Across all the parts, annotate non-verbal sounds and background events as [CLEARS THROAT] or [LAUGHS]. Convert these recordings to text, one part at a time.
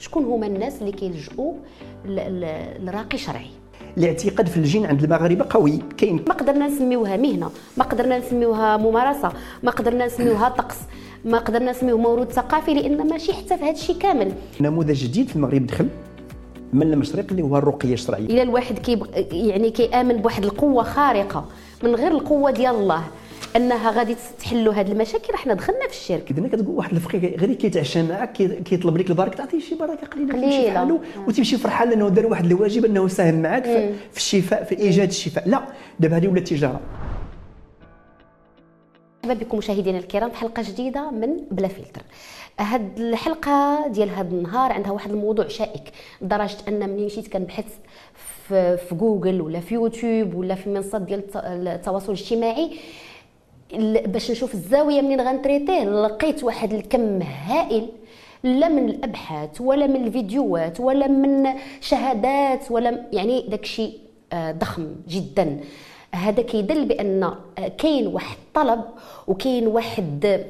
شكون هما الناس اللي كيلجؤوا للراقي شرعي. الاعتقاد في الجن عند المغاربة قوي كاين. ما قدرنا نسميوها مهنة ما قدرنا نسميوها ممارسة ما قدرنا نسميوها طقس ما قدرنا نسميوه موروث ثقافي لأن ماشي حتى في هذا الشيء كامل. نموذج جديد في المغرب دخل من المشرق اللي هو الرقية الشرعية. إلى الواحد كي يعني كيآمن بواحد القوة خارقة من غير القوة ديال الله. انها غادي تحلوا هذه المشاكل إحنا دخلنا في الشرك. اذا كتقول واحد الفقيه غير كيتعشى معك كيطلب لك البركة تعطيه شي بركة قليلة قليلة. وتمشي فرحان لأنه دار واحد الواجب أنه ساهم معك في الشفاء في إيجاد الشفاء. لا دابا هذه ولات تجاره مرحبا بكم مشاهدينا الكرام في حلقة جديدة من بلا فلتر. هاد الحلقة ديال هاد النهار عندها واحد الموضوع شائك لدرجه أن ملي مشيت كنبحث في, في جوجل ولا في يوتيوب ولا في منصات ديال التواصل الاجتماعي. باش نشوف الزاوية منين غنتريتيه لقيت واحد الكم هائل لا من الأبحاث ولا من الفيديوهات ولا من شهادات ولا يعني داكشي آه، ضخم جدا. هذا كيدل بأن آه، كاين واحد طلب وكاين واحد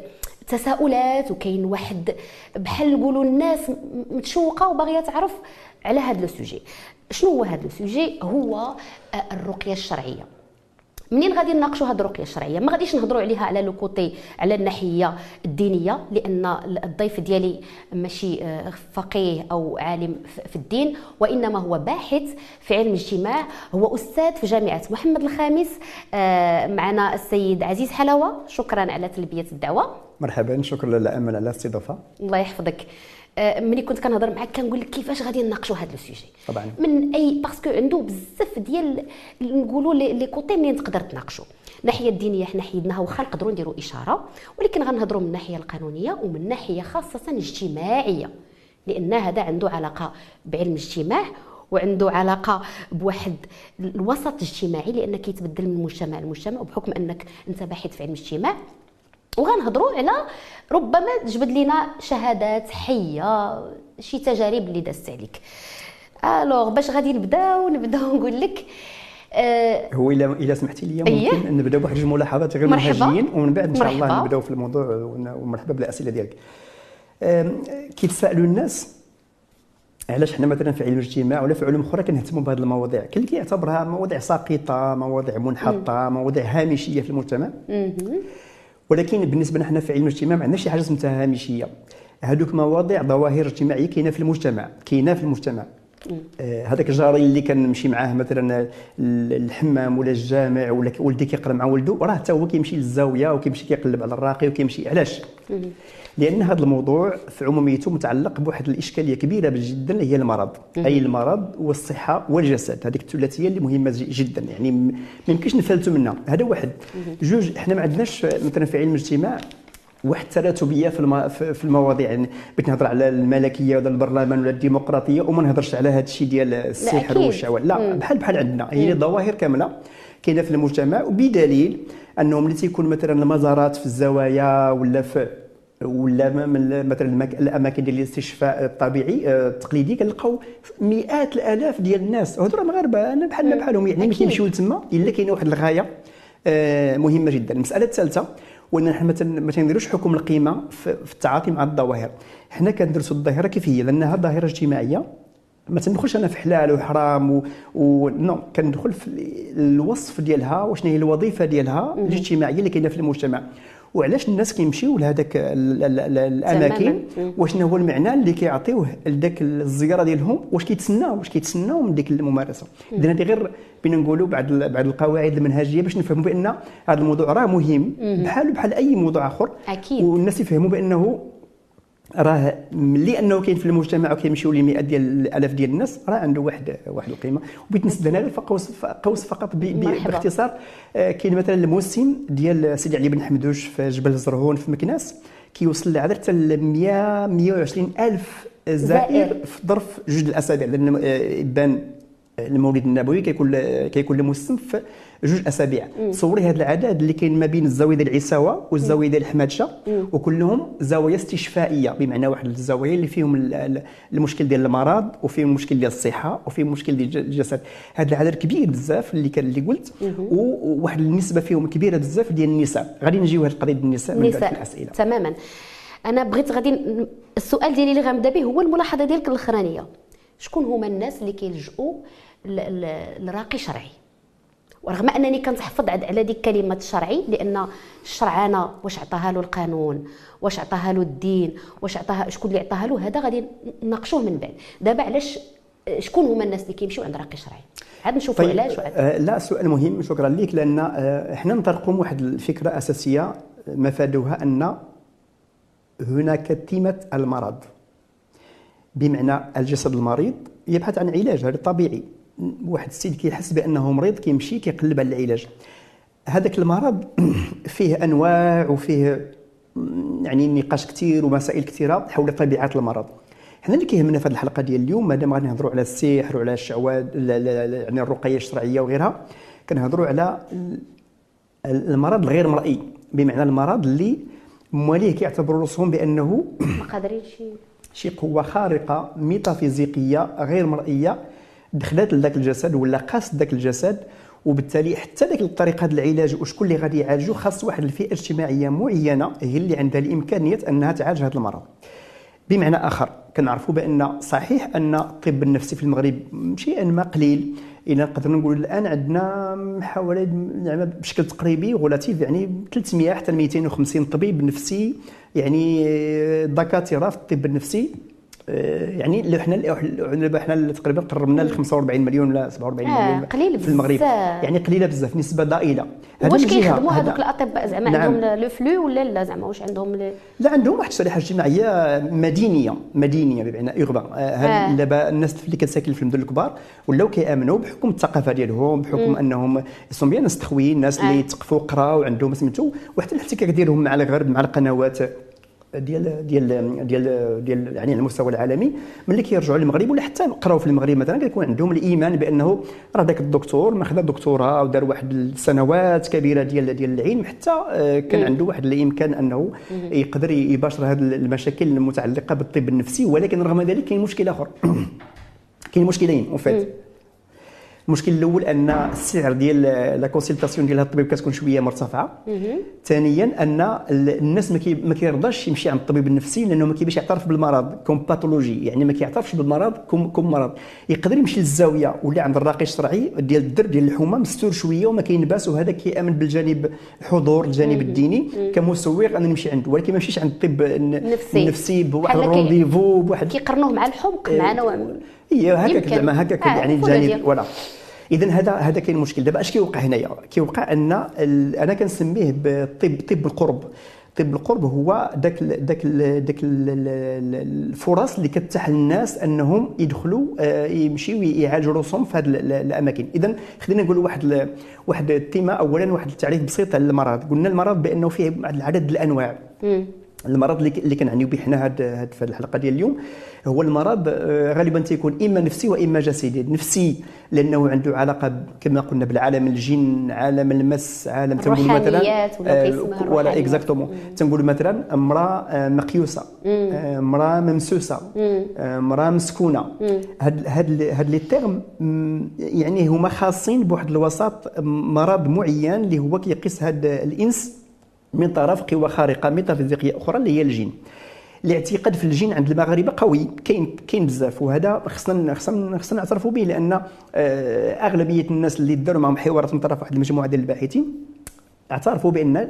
تساؤلات وكاين واحد بحال نقولوا الناس متشوقة وباغية تعرف على هذا السوجي شنو هو هذا السوجي هو آه، الرقية الشرعية. منين غادي نناقشوا هذه الرقية الشرعية؟ ما غاديش نهضروا عليها على le côté على الناحية الدينية لأن الضيف ديالي ماشي آه، فقيه أو عالم في الدين وإنما هو باحث في علم الاجتماع هو أستاذ في جامعة محمد الخامس آه، معنا السيد عزيز احلوى. شكرا على تلبية الدعوة. مرحبا شكرا لك أمل على الاستضافة. الله يحفظك. ملي كنت كنهضر معاك كنقول لك كيفاش غادي نناقشوا هذا ال sujet طبعا. من أي parce que عنده بزاف ديال نقولوا لي كوتي منين تقدر تناقشوا الناحيه الدينية حنا حيدناها واخا نقدروا نديروا إشارة ولكن غنهضروا من الناحية القانونية ومن ناحية خاصة اجتماعية. لأن هذا عنده علاقة بعلم الاجتماع وعنده علاقة بواحد الوسط الاجتماعي لأن كيتبدل من مجتمع لمجتمع وبحكم أنك أنت باحث في علم الاجتماع وغنهضروا على ربما تجبد لنا شهادات حية شي تجارب اللي دازت عليك. الوغ باش غادي نبداو نبداو [LAUGHS] نقول لك آه هو الا إلا سمحتي لي ممكن أيه؟ نبداو بواحد الملاحظات غير منهجيين ومن بعد إن شاء الله نبدأو في الموضوع ومرحبا بالأسئلة ديالك. كيتسالوا الناس علاش حنا مثلا في علم الاجتماع ولا في علوم أخرى كنهتموا بهذه المواضيع؟ كل كيعتبرها مواضيع ساقطة مواضيع منحطة مواضيع هامشية في المجتمع. ولكن بالنسبة لنا في علم الاجتماع ما عندناش شي حاجة اسمها هامشية. هذوك مواضيع ظواهر اجتماعية كاينة في المجتمع كاينة في المجتمع. آه، هذاك الجاري اللي كنمشي معاه مثلا الحمام ولا الجامع ولا ولدي كيقرأ مع ولده راه حتى هو كيمشي للزاوية وكيمشي كيقلب على الراقي وكيمشي. علاش؟ لأن هذا الموضوع في عموميته متعلق بواحد الإشكالية كبيرة جدا اللي هي المرض. أي المرض والصحه والجسد. هذيك الثلاثية اللي مهمة جدا. يعني ما يمكنش نفلتوا منها. هذا واحد. جوج إحنا ما عندناش مثلا في علم الاجتماع واحد التراتبية في في المواضيع. يعني بغيت نهضر على الملكية ولا البرلمان ولا الديمقراطية وما نهضرش على هذا الشيء ديال السحر والشهوات لا بحال بحال عندنا. هي ظواهر كاملة كاينة في المجتمع وبدليل انه ملي تيكون مثلا المزارات في الزوايا ولا في ولا من مثلا الأماكن ديال الاستشفاء الطبيعي آه، التقليدي كنلقاو مئات الآلاف ديال الناس. هضروا مغاربة أنا بحالنا بحالهم يعني ملي كيمشيو لتما إلا كاينة واحد الغاية آه، مهمة جدا. المسألة الثالثة وأن حنا ما تنديروش حكم القيمة في التعاطي مع الظواهر. حنا كندرسوا الظاهرة كيف هي لأنها ظاهرة اجتماعية. ما تندخلش أنا في حلال وحرام و, و... non كندخل في الوصف ديالها وشنو هي الوظيفة ديالها الاجتماعية اللي كاينة في المجتمع. وعلاش الناس كيمشيو لهذاك الأماكن؟ وشنو هو المعنى اللي كيعطيوه لذاك الزيارة ديالهم؟ واش كيتسناو واش كيتسناو من ديك الممارسة؟ إذا هذه غير بين نقولوا بعض بعض القواعد المنهجية باش نفهموا بأن هذا الموضوع راه مهم. بحال بحال أي موضوع آخر. أكيد. والناس يفهموا بأنه راه ملي انه كاين في المجتمع وكيمشيو لمئات ديال الالاف ديال الناس راه عنده واحد واحد القيمة. وبغيت نسد هنا قوس قوس فقط باختصار آه، كاين مثلا الموسم ديال سيدي علي بن حمدوش في جبل الزرهون في مكناس كيوصل لعدد حتى ل 100 120 ألف زائر في ظرف جوج الأسابيع لأن آه، بان المولد النبوي كيكون كيكون الموسم في جوج أسابيع. صوري هذا العدد اللي كاين ما بين الزاوية ديال العيساوه والزاوية ديال الحمادشه وكلهم زوايا استشفائية بمعنى واحد الزوايا اللي فيهم المشكل ديال المرض وفيهم المشكل ديال الصحة وفيهم المشكل ديال الجسد. هذا العدد كبير بزاف اللي كان اللي قلت وواحد النسبة فيهم كبيرة بزاف ديال النساء. غادي نجيو هذه القضية النساء من بعد الأسئلة. تماما. أنا بغيت غادي السؤال ديالي اللي غنبدأ به هو الملاحظة ديالك الأخرانية. شكون هما الناس اللي كيلجؤوا لراقي شرعي. ورغم أنني كنتحفظ على ديك كلمة الشرعي لأن الشرع أنا واش عطاها له القانون واش عطاها له الدين واش عطاها شكون اللي عطاها له هذا غادي نناقشوه من بعد. دابا علاش شكون هما الناس اللي كيمشيو عند راقي شرعي؟ عاد نشوفوا طيب علاش آه لا سؤال مهم شكرا لك لأن آه إحنا نطرقوا واحد الفكرة أساسية مفادها أن هناك تيمة المرض. بمعنى الجسد المريض يبحث عن علاج هذا طبيعي واحد السيد كيحس بأنه مريض كيمشي كيقلب على العلاج. هذاك المرض [CLEARS THROAT] فيه أنواع وفيه يعني نقاش كثير ومسائل كثيره حول طبيعة المرض. حنا اللي كيهمنا في هذه الحلقة ديال اليوم مادام غادي نهضروا على السحر وعلى الشعوذ يعني الرقية الشرعية وغيرها كنهضروا على المرض الغير مرئي. بمعنى المرض اللي مواليه كيعتبروا راسهم بأنه ما قادرين شي شي قوة خارقة ميتافيزيقية غير مرئية دخلت لذاك الجسد ولا قاست ذاك الجسد وبالتالي حتى ذاك الطريقة ديال العلاج وشكون اللي غادي يعالجو خاص واحد الفئة اجتماعية معينة هي اللي عندها الإمكانية أنها تعالج هذا المرض. بمعنى آخر كنعرفوا بأن صحيح أن الطب النفسي في المغرب شيئا ما قليل. إلى نقدر نقول الآن عندنا حوالي يعني بشكل تقريبي غولاتيف يعني 300 حتى 250 طبيب نفسي يعني دكاترة في الطب النفسي. يعني اللي إحنا اللي إحنا تقريبا قربنا ل 45 مليون ولا 47 آه مليون قليل في المغرب. بزاف. يعني قليلة بزاف نسبة ضئيلة. واش كيخدموا هذوك الأطباء؟ زعما نعم. عندهم لو فلو ولا لا؟ زعما واش عندهم ل... لا عندهم واحد الشريحه اجتماعية مدينية مدينية بمعنى اوربان آه. دابا الناس اللي كتساكن في المدن الكبار ولاو كيآمنوا بحكم الثقافة ديالهم بحكم م. أنهم sont bien ناس تخوين الناس اللي تقفوا قراو عندهم سميتو وحتى الإحتكاك ديالهم مع الغرب مع القنوات. ديال ديال ديال ديال يعني على المستوى العالمي ملي كيرجعوا للمغرب ولا حتى قراو في المغرب مثلا كيكون عندهم الإيمان بأنه راه ذاك الدكتور ماخذ دكتوراه ودار واحد السنوات كبيرة ديال ديال العلم حتى آه، كان عنده واحد الإمكان أنه يقدر يباشر هذه المشاكل المتعلقة بالطب النفسي ولكن رغم ذلك كاين مشكل آخر. [CLEARS THROAT] كاين مشكلين un المشكل الأول أن السعر ديال la consultation ديال الطبيب كتكون شوية مرتفعة. ثانيا أن الناس ما كيرضاش يمشي عند الطبيب النفسي لأنه ما كيبغيش يعترف بالمرض comme pathologie يعني ما كيعترفش بالمرض comme comme مرض. يقدر يمشي للزاوية ولا عند الراقي الشرعي ديال الدرب ديال الحومه مستور شوية وما كينباس وهذا كيأمن بالجانب الحضور الجانب الديني كمسوق أنا نمشي عنده. ولكن ما نمشيش عند الطب النفسي, النفسي بواحد rendez-vous بواحد كيقرنوه مع الحمق مع نوع هي هكاك زعما هكاك يعني الجانب ولا اذا هذا هذا كاين مشكل. دابا أش كيوقع هنايا؟ كيوقع أن أنا كنسميه بطب طب القرب. طب القرب هو داك داك داك الفرص اللي كتتاح للناس أنهم يدخلوا آه، يمشيو يعالجوا راسهم في هذه الأماكن. اذا خلينا نقول واحد واحد التيمة اولا واحد التعريف بسيط على المرض. قلنا المرض بأنه فيه عدد الأنواع. المرض اللي كنعنيو به حنا هاد في الحلقة ديال اليوم. هو المرض آه، غالبا تيكون إما نفسي وإما جسدي. نفسي لأنه عنده علاقة كما قلنا بالعالم الجن عالم المس عالم تنقول مثلا ولا exactement تنقول مثلا امرأة آه، مقيوسة آه، امرأة ممسوسة امرأة مسكونة. هاد هاد هاد les termes يعني هما خاصين بواحد الوسط مرض معين اللي هو كيقيس هاد الإنس من طرف قوى خارقه ميتافيزيقيه أخرى اللي هي الجن. الاعتقاد في الجن عند المغاربة قوي. كاين كاين بزاف وهذا خصنا خصنا خصنا نعترفوا به لأن آه، أغلبية الناس اللي داروا معهم حوارات من طرف واحد المجموعة ديال الباحثين اعترفوا بأن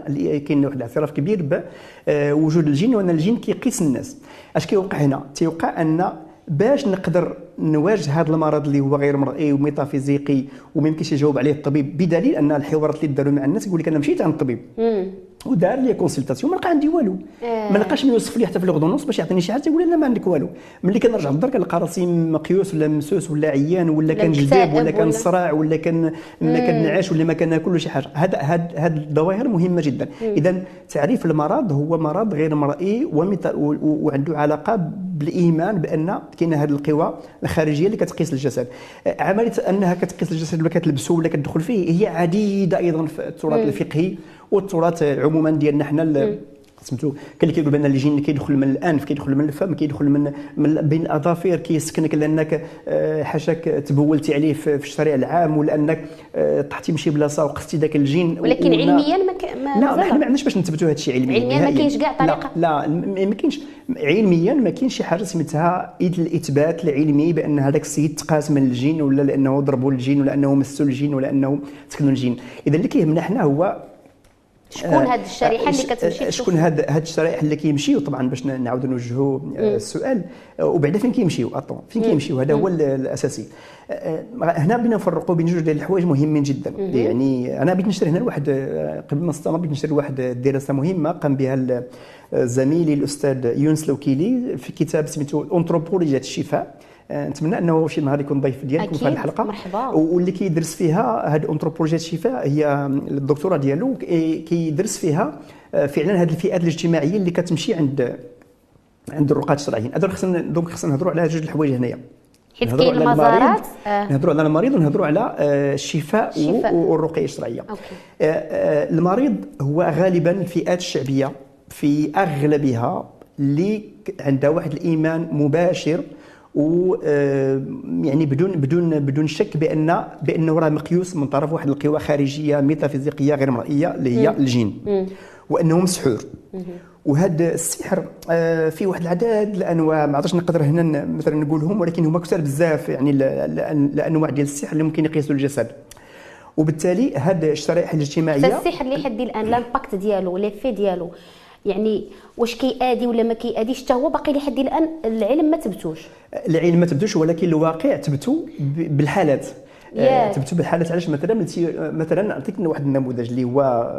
كاين واحد الاعتراف كبير بوجود الجن وأن الجن كيقيس الناس. أش كيوقع هنا؟ تيوقع أن باش نقدر نواجه هذا المرض اللي هو غير مرئي وميتافيزيقي وما يمكنش يجاوب عليه الطبيب بدليل أن الحوارات اللي داروا مع الناس يقول لك أنا مشيت عند الطبيب ودار لي consultation ما لقى عندي والو. ما لقاش من يوصف لي حتى في l'ordonnance باش يعطيني شي حاجة يقول لا ما عندك والو. ملي كنرجع للدار كنلقى راسي مقيوس ولا مسوس ولا عيان ولا كان جذاب ولا كان صراع ولا كان ما كنعاش ولا ما كناكل ولا شي حاجة. هذا هاد هاد الظواهر مهمة جدا. اذا تعريف المرض هو مرض غير مرئي وعنده علاقة بالإيمان بأن كاينة هذه القوى. الخارجية اللي كتقيس الجسد. عملية أنها كتقيس الجسد ولا كتلبسه ولا كتدخل فيه هي عديدة أيضا في التراث الفقهي والتراث عموما ديالنا حنا سميتو كاين اللي كيقول بأن الجن كيدخل من الأنف كيدخل من الفم كيدخل من, من بين الأظافر كيسكنك لأنك آه، حاشاك تبولتي عليه في الشارع العام ولا أنك آه، طحتي من شي بلاصة وقفتي ذاك الجن ولكن علميا ما, ك... ما لا حنا ما عندناش باش نثبتوا هذا الشيء علميا؟ علميا ما كاينش كاع طريقة. لا, لا ما كاينش. علميا ما كاينش شي حاجة سميتها الإثبات العلمي بأن هذاك السيد تقاس من الجن ولا لأنه ضربوا الجن ولا أنه مسوا الجن ولا أنه سكنوا الجن اذا اللي كيهمنا حنا هو شكون هاد الشريحة اللي كتمشي شكون هاد هاد الشرائح اللي كيمشيو؟ طبعا باش نعاودوا نوجهوا السؤال. وبعدا فين كيمشيو؟ attends فين كيمشيو؟ هذا هو الأساسي. هنا بدنا نفرقوا بين جوج ديال الحوايج مهمين جدا. يعني أنا بغيت نشري هنا واحد قبل ما نستمر بغيت نشري واحد الدراسه مهمة قام بها زميلي الأستاذ يونس لوكيلي في كتاب سميتو انثروبولوجيا الشفاء آه، نتمنى أنه شي نهار يكون ضيف ديالكم في هذه الحلقة. مرحبا. واللي كيدرس فيها هاد انثروبولوجيا الشفاء هي الدكتوراه ديالو. كيدرس فيها آه، فعلا هذه الفئات الاجتماعية اللي كتمشي عند عند الرقاة الشرعيين. هذول خصنا دونك خصنا نهضروا على جوج الحوايج هنايا. حيت كاين المزارات آه. نهضروا على المريض ونهضروا على الشفاء, الشفاء. والرقية الشرعية. المريض هو غالبا الفئات الشعبية في أغلبها اللي عندها واحد الإيمان مباشر و آه، يعني بدون بدون بدون شك بان بانه راه مقيوس من طرف واحد القوى خارجية ميتافيزيقية غير مرئية اللي هي الجن وانه مسحور وهذا السحر آه، في واحد العدد الأنواع ما عرفتش نقدر هنا مثلا نقولهم ولكن هما كثار بزاف يعني الأنواع ديال السحر اللي ممكن يقيسوا الجسد. وبالتالي هذه الشرائح الاجتماعية السحر اللي حد الآن l'impact ديالو l'effet ديالو. يعني واش كيأدي ولا ما كيأديش حتى هو باقي لحد الآن العلم ما تبتوش. العلم ما تبتوش ولكن الواقع تبتو بالحالات. Yeah. تبتو بالحالات علاش مثلا مثلا نعطيك واحد النموذج اللي هو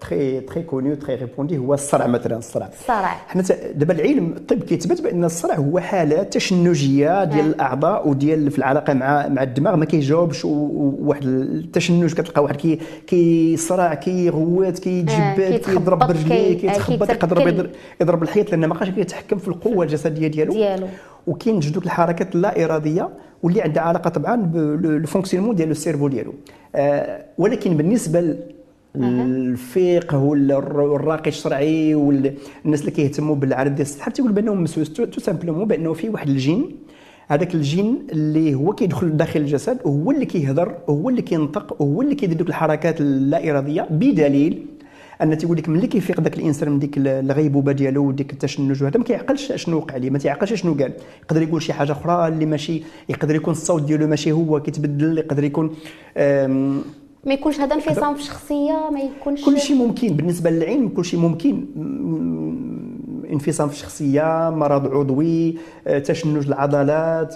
très très connu très répandu هو الصرع مثلا الصرع. الصرع. حنا دابا العلم الطب كيثبت بأن الصرع هو حالات تشنجية ديال. الأعضاء وديال في العلاقة مع مع الدماغ ما كيجاوبش وواحد التشنج كتلقى واحد كي كيصرع كيغوت كيجبد كيضرب برجليه كيتخبط يقدر يضرب الحيط لأن ما بقاش كيتحكم في القوة الجسدية ديالو. ديالو. وكاين جوج الحركات اللا إرادية واللي عندها علاقة طبعا بال fonctionnement ديال ال cerveau ديالو. آه ولكن بالنسبة الفقه والراقي الشرعي والناس اللي كيهتموا بالعالم ديال السحر تيقول بأنهم مسوس tout simplement بأنه في واحد الجن. هذاك الجن اللي هو كيدخل داخل الجسد وهو اللي كيهضر وهو اللي كينطق وهو اللي كيدير دوك الحركات اللا إرادية بدليل أن تيقول لك ملي كيفيق ذاك الإنسان من ديك الغيبوبه ديالو وديك التشنج وهذا ما كيعقلش شنو وقع ليه ما تيعقلش شنو قال. يقدر يقول شي حاجة أخرى اللي ماشي يقدر يكون الصوت ديالو ماشي هو كيتبدل يقدر يكون ما يكونش هذا انفصام في الشخصية ما يكونش كل شيء ممكن. بالنسبة للعلم كل شيء ممكن انفصام في الشخصية مرض عضوي آه، تشنج العضلات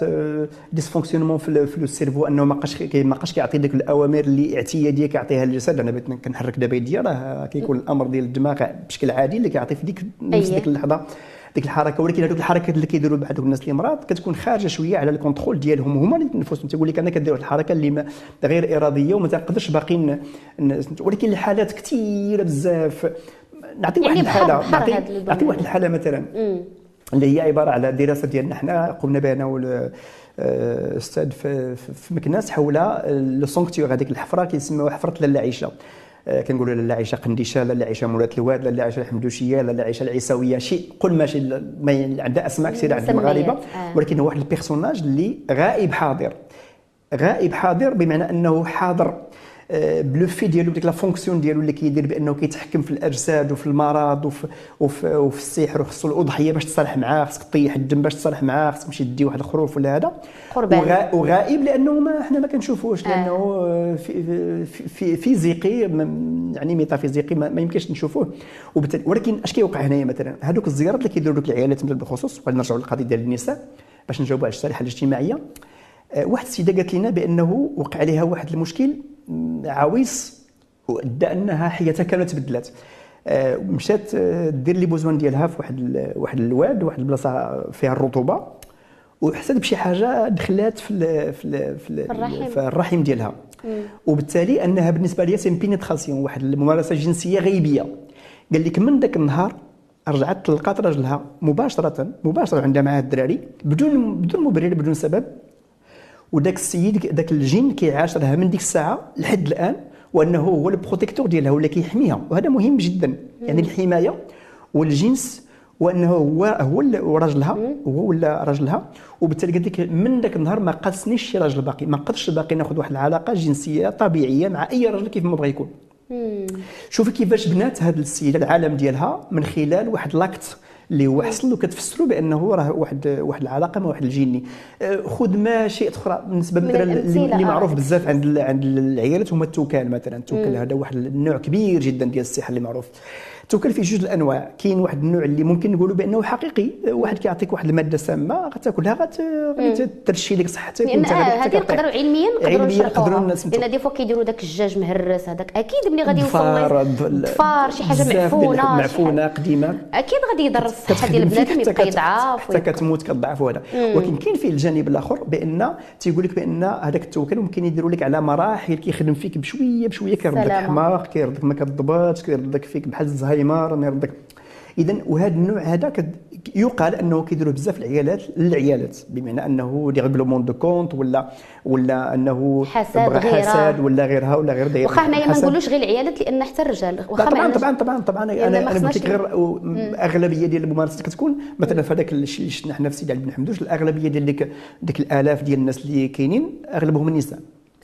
dysfonctionnement في ال cerveau أنه ما بقاش ما بقاش كيعطي ديك الأوامر اللي اعتيادية كيعطيها الجسد أنا بغيت كنحرك دابا يدي راه كيكون الأمر ديال الدماغ بشكل عادي اللي كيعطي في ديك نفس ديك اللحظة ديك الحركة. ولكن هذوك الحركات اللي كيديروا بعض الناس اللي مرض كتكون خارجة شوية على الكونترول ديالهم. هما اللي نفسهم تقول لك أنا كدير واحد الحركة اللي غير إرادية وما تقدرش باقي ولكن الحالات كثيره بزاف. نعطي واحد يعني الحاله نعطي, واحد الحالة مثلا. اللي هي عبارة على دراسة ديالنا حنا قمنا بها أنا والاستاذ في, في مكناس حول le sanctuaire هذيك الحفرة كيسموها حفرة لاله عائشه آه، كنقولوا لاله عائشه قنديشة لاله عائشه مرات الواد لاله عائشه الحمدوشية لاله عائشه العيسوية شيء قل ماشي ما عندها أسماء كثيرة عند المغاربه آه. ولكن هو واحد ال personnage اللي غائب حاضر. غائب حاضر بمعنى أنه حاضر. بلو في ديالو بديك la fonction ديالو اللي كيدير بأنه كيتحكم في الأجساد وفي المرض وفي وفي, وفي السحر وخصو الأضحية باش تصالح معاه خصك طيح الدم باش تصالح معاه خصك تمشي دي واحد الخروف ولا هذا. قربان وغائب لأنه ما إحنا ما كنشوفوش لأنه آه. في في physique يعني ميتافيزيقي ما, ما يمكنش نشوفوه. وبالتالي ولكن أش كيوقع هنايا مثلا؟ هذوك الزيارات اللي كيديروا دوك العيالات بالخصوص نرجعوا للقضية ديال النساء باش نجاوبوا على الشريحه الاجتماعية. آه، واحد السيدة قالت لنا بأنه وقع عليها واحد المشكل عويص وادى أنها حياتها كانت تبدلت. آه، مشات آه، دير لي بوزوان ديالها في واحد واحد الواد واحد البلاصة فيها الرطوبة وحست بشي حاجة دخلات في ال في ال في, الرحم. في الرحم ديالها. وبالتالي أنها بالنسبة ليا c'est pénétration واحد الممارسة جنسية غيبية. قال لك من ذاك النهار رجعت تلقات راجلها مباشرة مباشرة عندها معاه الدراري بدون بدون مبرر بدون سبب وداك السيد داك الجن كيعاشرها من ديك الساعة لحد الآن وأنه هو ال protecteur ديالها ولا كيحميها. وهذا مهم جدا. يعني الحماية والجنس وأنه هو هو راجلها هو ولا راجلها وبالتالي قال لك من ذاك النهار ما قاسنيش شي راجل باقي. ما قدرش باقي ناخذ واحد العلاقة جنسية طبيعية مع أي راجل كيف ما بغى يكون. شوفي كيفاش بنات هذه السيدة العالم ديالها من خلال واحد l'acte اللي هو حصل وكتفسروا بأنه راه واحد واحد العلاقة مع واحد الجني آه، خذ ما شئت أخرى بالنسبة مثلا اللي معروف آه. بزاف عند عند العيالات هما التوكال مثلا التوكال هذا واحد النوع كبير جدا ديال السحر اللي معروف. التوكال فيه جوج الأنواع. كاين واحد النوع اللي ممكن نقولوا بأنه حقيقي واحد كيعطيك واحد المادة سامة غتاكلها غترشي لك صحتك لأن هذه نقدروا علميا نقدروا نشرحوها. لأن دي فوا كيديروا داك الدجاج مهرس هذاك. أكيد ملي غادي يوصل الضفار شي حاجة معفونة معفونه قديمة. أكيد غادي يضر الصحة ديال البنات يبقى يضعف حتى كتموت كتضعف وهذا. ولكن كاين فيه الجانب الآخر بأن تيقول لك بأن هذاك التوكل ممكن يديروا لك على مراحل كيخدم فيك بشوية بشوية كيردك حماق كيردك ما كتضبطش كيردك فيك بحال الزهايمر ما يردك اذا وهذا النوع هذا يقال أنه كيديروا بزاف العيالات للعيالات بمعنى أنه des règlements de compte ولا ولا أنه حساد حساد ولا غيرها ولا غير داير. واخا حنايا ما نقولوش غير العيالات لأن حتى الرجال. واخا طبعا طبعا طبعا طبعا أنا أنا قلت لك غير اغلبيه ديال الممارسات كتكون مثلا في هذاك الشيء اللي شفنا حنا في سيدي علي بن حمدوش الأغلبية ديال ديك ديك الآلاف ديال الناس اللي كاينين أغلبهم النساء.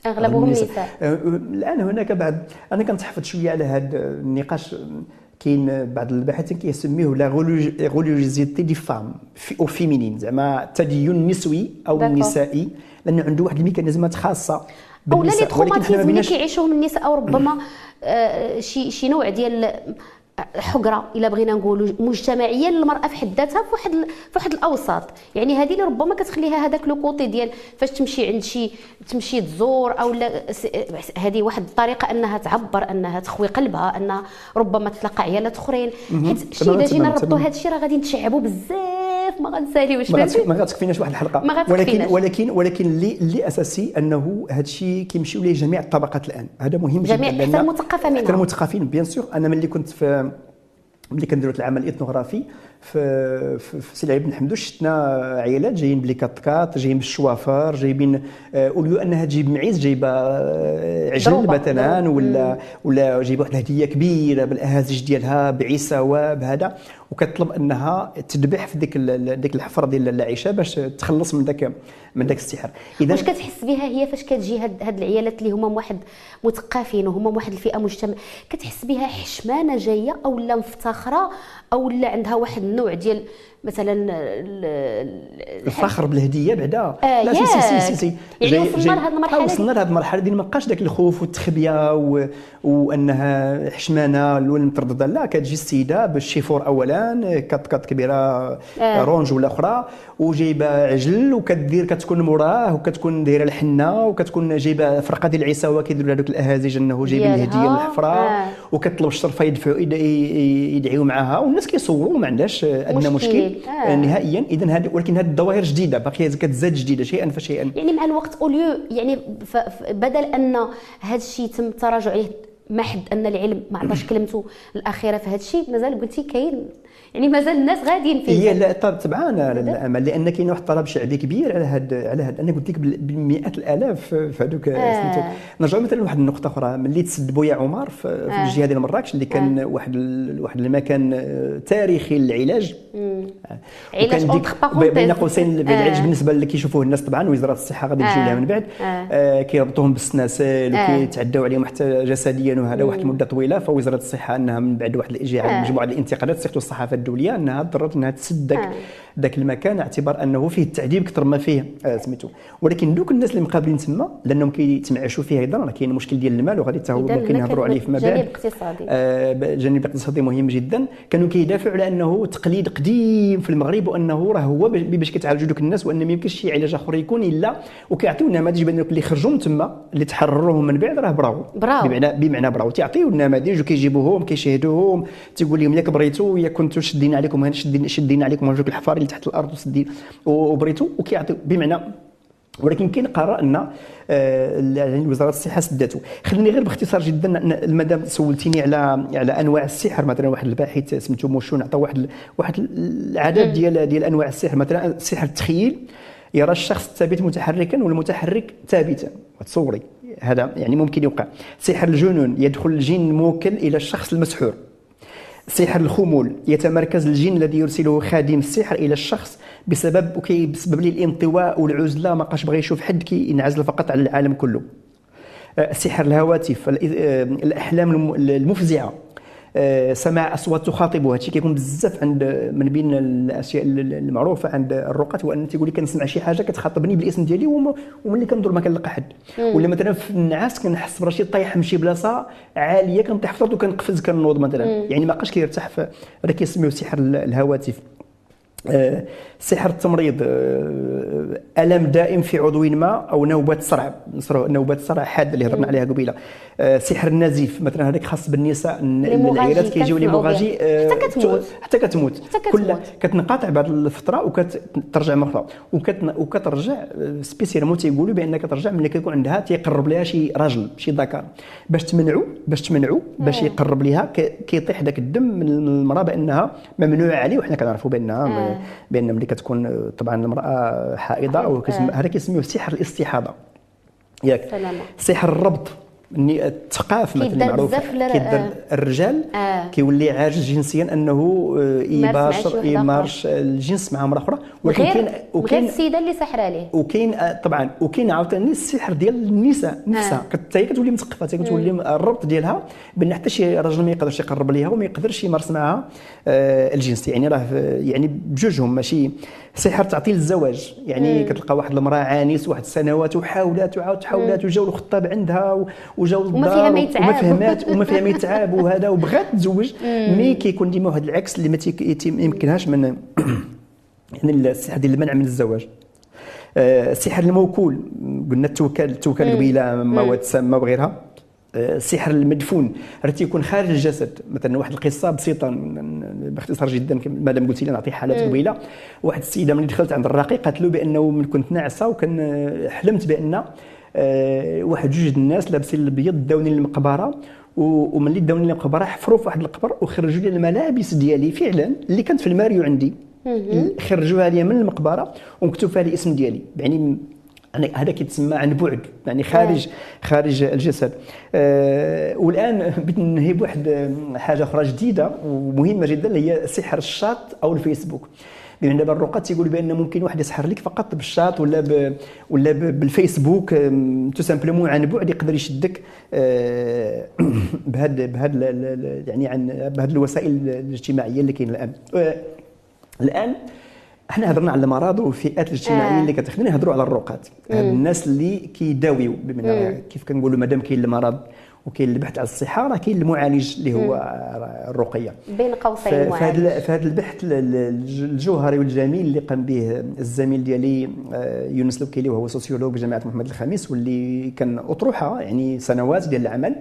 أغلبهم النساء. أه، الآن هناك بعد أنا كنتحفظ شوية على هذا النقاش. كاين بعض الباحثين كيسميوه la religiosité des femmes أو féminine زعما التدين النسوي أو النسائي لأنه عنده واحد الميكانيزمات خاصة أو لا les traumatismes اللي كيعيشوهم النساء أو ربما آه شي شي نوع ديال حقره إلا بغينا نقولوا مجتمعيا للمراه في حد ذاتها في واحد في واحد الأوساط. يعني هذه اللي ربما كتخليها هذاك le côté ديال فاش تمشي عند شي تمشي تزور أو لا هذه واحد الطريقة أنها تعبر أنها تخوي قلبها أنها ربما تلقى عيالات أخرين. حيت الشيء إذا جينا نربطوا هذا الشيء راه غادي نتشعبوا بزاف. ما غنساليوش ما غتكفيناش واحد الحلقة. ما ولكن ولكن ولكن اللي اللي أساسي أنه هذا الشيء كيمشيو ليه جميع الطبقات الآن. هذا مهم جدا جميع حتى المثقفة منها حتى المثقفين bien sûr أنا ملي كنت في ملي كنديروا العمل الاثنوغرافي في في, في سي بن حمدوش شفنا عيالات جايين بلي كات جايين بالشوافر جايبين أوليو آه، أنها تجيب معيز جايبة آه، عجل مثلا ولا ولا جايبة واحد الهدية كبيرة بالأهازيج ديالها بعيساوه بهذا وكتطلب أنها تذبح في ديك ديك الحفرة ديال العيشه باش تخلص من ذاك من ذاك السحر. اذا واش كتحس بها هي فاش كتجي هاد, هاد العيالات اللي هما واحد مثقفين وهما واحد الفئة مجتمع؟ كتحس بها حشمانة جاية أو لا مفتخرة أو لا عندها واحد النوع ديال مثلا الفخر بالهدية بعدا آه لا si si si, si. يعني وصلنا لهذه المرحلة وصلنا لهذه المرحلة ديال ما بقاش ذاك الخوف والتخبية و... وأنها حشمانة الأول مترددة لا كتجي السيدة بالشيفور اولا كات كات كبيرة آه. Range ولا أخرى وجايبة عجل وكدير كتكون موراه وكتكون دايرة الحنة وكتكون جايبة فرقة ديال العيساوه كيديروا هذوك الأهازيج إنه جايبين الهدية من الحفرة آه. وكتطلب الشرفه يدفعوا يدعيوا معها والناس كيصوروا ما عندهاش ادنى مشكل, مشكل. آه. نهائيا اذا هذه ولكن هذه الظواهر جديدة باقيه كتزاد جديدة شيئا فشيئا يعني مع الوقت اوليو يعني بدل أن هذا الشيء تم التراجع عليه محد أن العلم ما عطاش كلمته الأخيرة في هذا الشيء مازال قلتي كاين يعني مازال الناس غاديين فيه. هي لا طبعا الأمل لأن كاين واحد الطلب شعبي كبير على هذا على هذا أنا قلت لك بالمئات الألاف في هذوك آه. نرجعوا مثلا لواحد النقطة أخرى ملي تسد بويا عمر في, آه. الجهة ديال مراكش اللي كان آه. واحد واحد المكان تاريخي للعلاج. علاج بين قوسين العلاج آه. بالنسبة اللي كيشوفوه الناس طبعا وزارة الصحة غادي نمشيو لها من بعد. آه. كيربطوهم بالسناسل وكيتعداو عليهم حتى جسديا وهذا واحد المدة طويلة. فوزارة الصحة أنها من بعد واحد الاجراءات مجموعة الانتقادات surtout الصحافة الدولية أنها ضرت أنها تسد ذاك ذاك المكان اعتبار أنه فيه التعذيب أكثر ما فيه آه سميتو. ولكن دوك الناس اللي مقابلين تما لأنهم كيتمعشوا فيه أيضا راه كاين مشكل ديال المال وغادي حتى هو ممكن نهضروا عليه فيما بعد جانب اقتصادي. آه جانب اقتصادي مهم جدا. كانوا كيدافعوا على أنه تقليد قديم في المغرب وأنه راه هو باش كيتعالجوا دوك الناس وأن ما يمكنش شي علاج آخر يكون إلا وكيعطيو نماذج بأن اللي خرجوا من تما اللي تحرروهم من بعد راه براو. براو. بمعنى بمعنى براو. تيعطيو النماذج وكيجيبوهم كيشاهدوهم تيقول لهم ياك بغيتوا ياك كنتوا شدينا عليكم شدينا, عليكم هذوك الحفار تحت الأرض وسدين وبريتو وكيعطيو بمعنى ولكن كاين قرار أن آه، يعني وزارة الصحة سدته خليني غير باختصار جدا المدام سولتيني على على أنواع السحر. مثلا واحد الباحث سميتو موشون عطى واحد واحد العدد ديال ديال أنواع السحر. مثلا سحر التخيل يرى الشخص الثابت متحركا والمتحرك ثابتا. تصوري هذا يعني ممكن يوقع. سحر الجنون يدخل الجن موكل إلى الشخص المسحور. سحر الخمول. يتمركز الجن الذي يرسله خادم السحر إلى الشخص بسبب وكي بسبب لي الانطواء والعزلة. ما بقاش بغى يشوف حد كينعزل فقط على العالم كله. آه، سحر الهواتف آه، الأحلام المفزعة. سماع أصوات تخاطبه هادشي كيكون بزاف عند من بين الأشياء المعروفة عند الرقاة هو أن تيقول لك كنسمع شي حاجة كتخاطبني بالاسم ديالي وملي كندور ما كنلقى حد. ولا مثلا في النعاس كنحس براسي طايح من شي بلاصة عالية كنطيح في الأرض وكنقفز كنوض مثلا. يعني ما بقاش كيرتاح هذا كيسميوه سحر الهواتف. آه، سحر التمريض آه، الم دائم في عضو ما أو نوبات صرع نوبات صرع حاده اللي هضرنا عليها قبيلة. آه، سحر النزيف مثلا هذاك خاص بالنساء العائلات كيجيو لي مغاجي حتى كتموت. حتى كتموت. كل كتنقطع بعد الفترة وكترجع مرة. وكترجع spécialement تيقولوا بأن كترجع ملي كيكون عندها تيقرب لها شي راجل شي ذكر. باش تمنعو باش تمنعو باش يقرب لها كيطيح داك الدم من المرأة بأنها ممنوع عليه وحنا كنعرفوا بأنها بأن ملي كتكون طبعا المرأة حائضة أو هذا كيسميوه سحر الاستحاضه ياك. سحر الربط. الثقافه مثلا معروفه كيدير الرجال آه. كيولي عاجز جنسيا أنه آه، يباشر يمارس الجنس مع امراه أخرى. ولكن كاين وكاين السيدة اللي سحر عليه. وكاين آه، طبعا وكاين عاوتاني السحر ديال النساء نفسها. آه. حتى هي كتولي مثقفة كتولي الربط ديالها بأن حتى شي راجل ما يقدرش يقرب ليها وما يقدرش يمارس معها آه الجنس. يعني راه يعني بجوجهم ماشي سحر تعطيل الزواج. يعني مم. كتلقى واحد المرأة عانس واحد السنوات وحاولات وعاود حاولات وجاو الخطاب عندها وجاو وما فيها ما يتعاب وما فهمات وما فيها ما يتعاب وهذا [LAUGHS] وبغات تزوج. مي كيكون ديما واحد العكس اللي ما يمكنهاش من [CLEARS THROAT] يعني السحر ديال المنع من الزواج. السحر آه، الموكول. قلنا التوكل التوكل قبيلة مواد سامه وغيرها. السحر المدفون. راه تيكون خارج الجسد. مثلا واحد القصة بسيطة باختصار جدا مادام قلتي لي نعطي حالات قبيله واحد السيدة ملي دخلت عند الراقي قالت له بأنه من كنت ناعسة وكان حلمت بأن آه، واحد جوج الناس لابسين الأبيض داوني للمقبره وملي داوني للمقبره حفروا في واحد القبر وخرجوا لي الملابس ديالي. فعلا اللي كانت في الماريو عندي. خرجوها لي من المقبرة ومكتوب فيها الاسم ديالي. يعني يعني هذا كيتسمى عن بعد يعني خارج خارج الجسد. آه والآن بغيت ننهي بواحد حاجة أخرى جديدة ومهمة جدا اللي هي سحر الشات أو الفيسبوك. بما دابا الرقاد تيقول بأن ممكن واحد يسحر لك فقط بالشات ولا ب ولا ب بالفيسبوك tout simplement عن بعد يقدر يشدك آه [COUGHS] بهذا بهذا يعني عن بهذه الوسائل الاجتماعية اللي كاين الآن. آه الآن إحنا هضرنا على المرض والفئات الاجتماعية آه. اللي كتخدم نهضروا على الرقاة الناس اللي كيداويو بمعنى كيف كنقولوا مادام كاين المرض وكاين البحث على الصحة راه كاين المعالج اللي هو الرقية. بين قوسين في هذا البحث الجوهري والجميل اللي قام به الزميل ديالي آه، يونس لوكيلي وهو سوسيولوج بجامعة محمد الخامس واللي كان أطروحة يعني سنوات ديال العمل.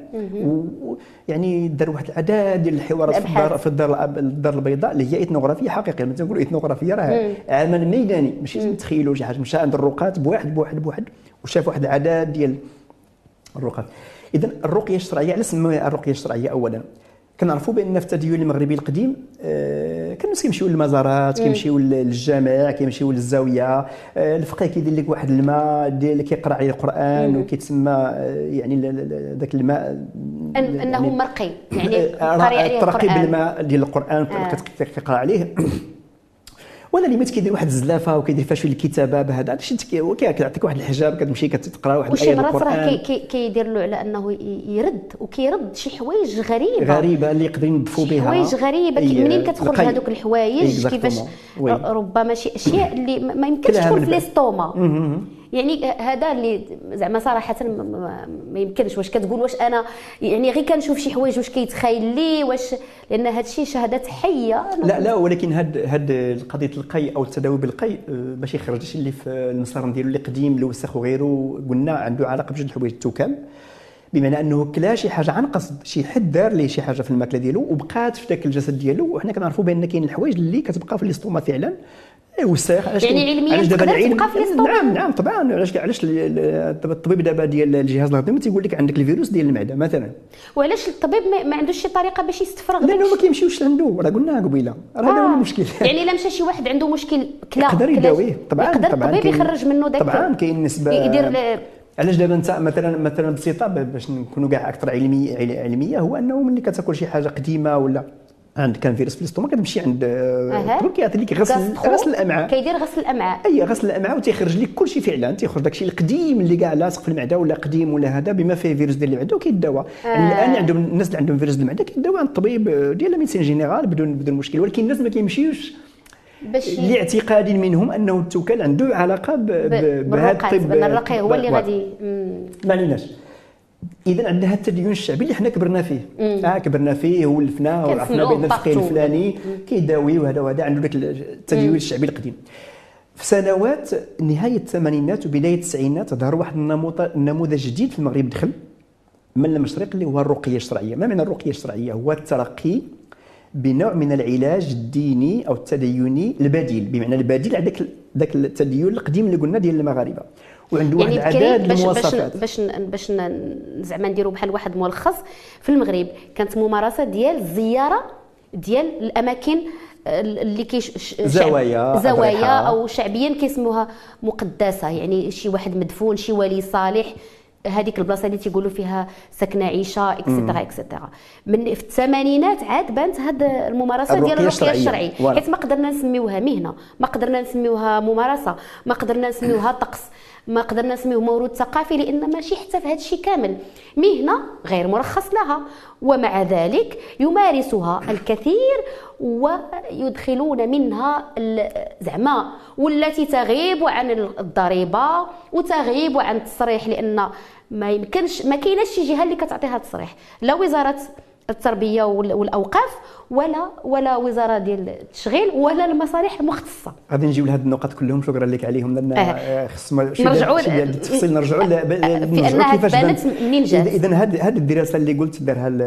ويعني دار واحد العدد ديال الحوارات في الدار في الدار الدار البيضاء اللي هي اثنوغرافيه حقيقيه لما تنقولوا اثنوغرافيه راه عمل ميداني ماشي تخيلوا شي حاجة. مشى عند الرقاة بواحد بواحد بواحد وشاف واحد العدد ديال الرقاة. اذا الرقية الشرعية علاش سموها الرقية الشرعية اولا. كنعرفوا بأن في التدين المغربي القديم آه كانوا كيمشيو للمزارات كيمشيو للجامع كيمشيو للزاوية. آه الفقيه كيدير لك واحد الماء ديال كيقرأ عليه القرآن وكيتسمى آه يعني ذاك الماء. أنه مرقي يعني قاري عليه القرآن. بالماء ديال القرآن. كتقرا عليه. ولا اللي مات كيدير واحد الزلافة وكيدير فيها شوية الكتابة بهذا؟ هادشي كيعطيك واحد الحجاب كتمشي كتقرأ واحد الآية من القران راه كي كيدير له على أنه يرد وكيرد شي حوايج غريبة. غريبة اللي يقدروا ينظفوا بها. حوايج غريبة. إيه منين كتخرج هذوك الحوايج؟ كيفاش ربما شي أشياء اللي ما يمكنش تكون في ليستوما يعني هذا اللي زعما صراحة ما يمكنش. واش كتقول واش أنا؟ يعني غير كنشوف شي حوايج واش كيتخيل لي واش لأن هذا الشيء شهادات حية. لا لا ولكن هاد هاد قضية القي أو التداوي بالقي آه، باش يخرجش اللي في المسار ديالو اللي قديم الوسخ وغيره قلنا عنده علاقة بجوج الحوايج التوكل بمعنى أنه كلا شي حاجة عن قصد شي حد دار ليه شي حاجة في الماكلة ديالو وبقات في ذاك الجسد ديالو. وحنا كنعرفوا بأن كاين الحوايج اللي كتبقى في الاستوما فعلا. وساخ علاش يعني علميا علاش دابا العلم؟ نعم نعم طبعا. علاش علاش الطبيب دابا ديال الجهاز الهضمي تيقول لك عندك الفيروس ديال المعدة مثلا. وعلاش الطبيب ما عندوش شي طريقة باش يستفرغ لأنه ما كيمشيوش عنده راه قلناها قبيلة. راه هذا هو المشكل يعني إلا مشى شي واحد عنده مشكل كلا يقدر يداويه. طبعا يقدر الطبيب يخرج منه داك طبعا كاين نسبه يدير علاش دابا انت مثلا مثلا بسيطة باش نكونوا كاع أكثر علميه علمية هو أنه ملي كتاكل شي حاجة قديمة ولا عند كان فيروس في الـ estomac كتمشي عند. دوك كيعطي لك غسل غسل الأمعاء. كيدير غسل الأمعاء. أي غسل الأمعاء وتيخرج لك كل شيء فعلا. تيخرج داك الشيء القديم اللي كاع لاصق في المعدة ولا قديم ولا هذا بما فيه فيروس ديال المعدة وكيداوى. يعني الآن عندهم الناس اللي عندهم فيروس المعدة كيداوى عند الطبيب ديال الـ médecine générale بدون بدون مشكل. ولكن الناس ما كيمشيوش باش لاعتقاد منهم أنه التوكل عنده علاقة بهذا الطب. الرقي هو اللي غادي. ما عليناش. اذا عندنا هذا التدين الشعبي اللي حنا كبرنا فيه. آه كبرنا فيه ولفنا وعرفنا بأن الفقيه. الفلاني كيداوي وهذا وهذا عنده ذاك التدين الشعبي القديم. في سنوات نهاية الثمانينات وبداية التسعينات ظهر واحد النموذج نموذج جديد في المغرب دخل من المشرق اللي هو الرقية الشرعية. ما معنى الرقية الشرعية؟ هو الترقي بنوع من العلاج الديني أو التديني البديل. بمعنى البديل على ذاك ذاك التدين القديم اللي قلنا ديال المغاربة. وعنده واحد يعني عدد باش باش المواصفات باش باش ن- زعما نديروا بحال واحد ملخص في المغرب كانت ممارسة ديال الزياره ديال الأماكن اللي كيش زوايا، زوايا. أو شعبيا كيسموها مقدسة يعني شي واحد مدفون شي ولي صالح هذيك البلاصة اللي تيقولوا فيها سكنة عيشة et cetera et cetera من في الثمانينات عاد بانت هاد الممارسة ديال الرقية. الشرعية voilà. حيت ما قدرنا نسميوها مهنة ما قدرنا نسميوها ممارسة ما قدرنا نسميوها طقس ما قدرنا نسميوه موروث ثقافي لأن ماشي حتى في هذا الشيء كامل مهنة غير مرخص لها ومع ذلك يمارسها الكثير ويدخلون منها زعما والتي تغيب عن الضريبة وتغيب عن التصريح لأن ما يمكنش ما كايناش شي جهة اللي كتعطيها التصريح. لا وزارة التربية وال- والأوقاف ولا ولا وزارة ديال التشغيل ولا المصالح المختصة غادي نجيو لهاد النقط كلهم شكرا لك عليهم لأن آه. خصنا نرجعوا التفصيل نرجعوا نرجعوا كيفاش تبانت بان- منين جات. إذا هاد هاد الدراسة اللي قلت دارها ال-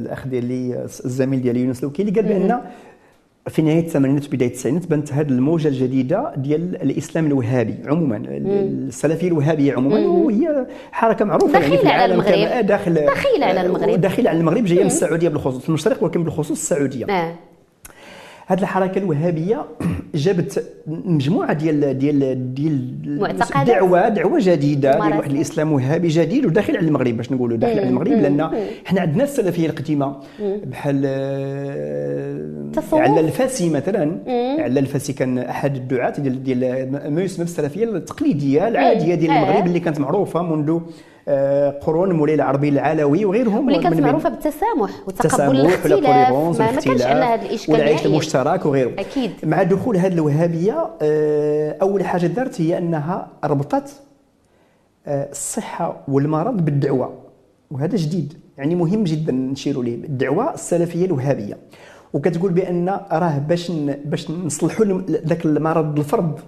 الأخ ديالي الزميل ديالي يونس الوكيلي قال بأن في نهاية الثمانينات وبداية التسعينات بانت هذه الموجة الجديدة ديال الإسلام الوهابي عموما السلفية الوهابية عموما وهي حركه معروفة يعني في على العالم كامل. المغرب. داخل دخيلة على المغرب. داخلة على المغرب جاية من السعودية بالخصوص في المشرق ولكن بالخصوص السعودية آه. هذه الحركة الوهابية [CLEARS THROAT] جابت مجموعة ديال ديال ديال. دعوة دعوة جديدة ديال. واحد الإسلام وهابي جديد وداخل على المغرب باش نقولوا داخل على المغرب لأن حنا عندنا السلفيه القديمة بحال آه،. على الفاسي مثلا على الفاسي كان أحد الدعاة ديال ديال ما يسمى بالسلفيه التقليدية العادية ديال آه. المغرب اللي كانت معروفة منذ آه، قرون مولاي العربي العلوي وغيرهم واللي كانت معروفه بالتسامح وتقبل الاختلاف ما, ما كانش عندنا هذا الاشكال والعيش. المشترك وغيره أكيد. مع دخول هذه الوهابية آه، أول حاجة دارت هي أنها ربطت آه، الصحة والمرض بالدعوة وهذا جديد يعني مهم جدا نشيروا ليه الدعوة السلفية الوهابية وكتقول بأن راه باش باش نصلحوا ذاك المرض الفرد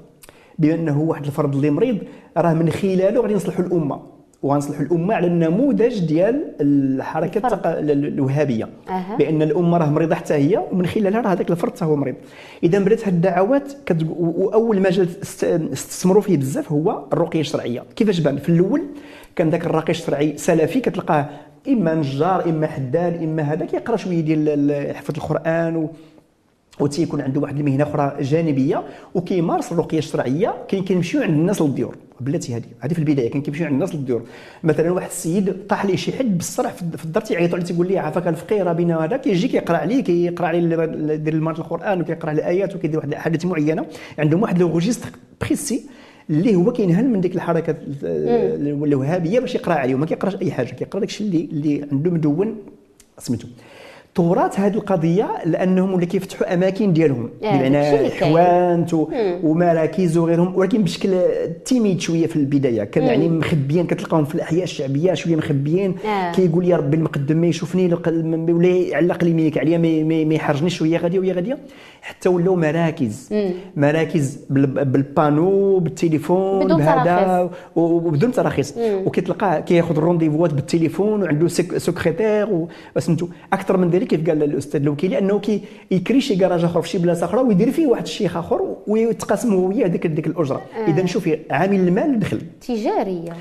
بأنه واحد الفرد اللي مريض راه من خلاله غادي نصلحوا الأمة وغنصلحوا الأمة على النموذج ديال الحركة. التق- ال- ال- الوهابية أها. بأن الأمة راه مريضه حتى هي ومن خلالها راه هذاك الفرد حتى هو مريض إذا بدأت هاد الدعوات و- واول مجال است- استثمروا فيه بزاف هو الرقية الشرعية كيفاش بان في الأول كان ذاك الراقي الشرعي سلفي كتلقاه إما نجار إما حداد إما هذا كيقرأ شوية ديال ال- حفظ القرآن و وتيكون عنده واحد المهنة أخرى جانبية وكيمارس الرقية الشرعية كاين كيمشيو عند الناس للديور. بلاتي هذه هذه في البداية كان كيمشيو عند الناس للديور. مثلا واحد السيد طاح ليه شي حد بالصرع في الدار تيعيط عليه تيقول ليه عافاك الفقير بنا هذا كيجي كيقرأ عليه كيقرأ عليه يدير المرض القرآن وكيقرأ الآيات وكيدير واحد الأحاديث معينة. عندهم واحد لو ريجيستر بريسي اللي هو كينهل من ديك الحركة ال- الوهابية باش يقرأ عليه وما كيقراش أي حاجة كيقرأ داك الشيء اللي اللي عنده مدون سميتو. تراث هذه القضية لأنهم ولا كيفتحوا أماكن ديالهم. آه، بمعنى اللي. حوانت ومراكز وغيرهم. ولكن بشكل timide شوية في البداية. كان يعني مخبيين كتلقاهم في الأحياء الشعبية شوية مخبيين. آه. كيقول يا ربي المقدم ما يشوفني ولا يعلق لي ميك عليا ما- يحرجنيش شوية. غادية وهي غادية. حتى ولاو مراكز. مراكز بال- بال panneau بالتليفون بهذا وبدون تراخيص. وكتلقاه كياخذ ال rendez-vous ات بالتليفون وعنده sec- secrétaire وسميتو أكثر من ذلك كيف قال الأستاذ الوكيلي أنه كي يكري شي كراج أخر في شي بلاصة أخرى ويدير فيه واحد الشيخ آخر ويتقاسموا هو وياه ديك ديك الأجرة. اذا شوفي عامل المال دخل. تجارية.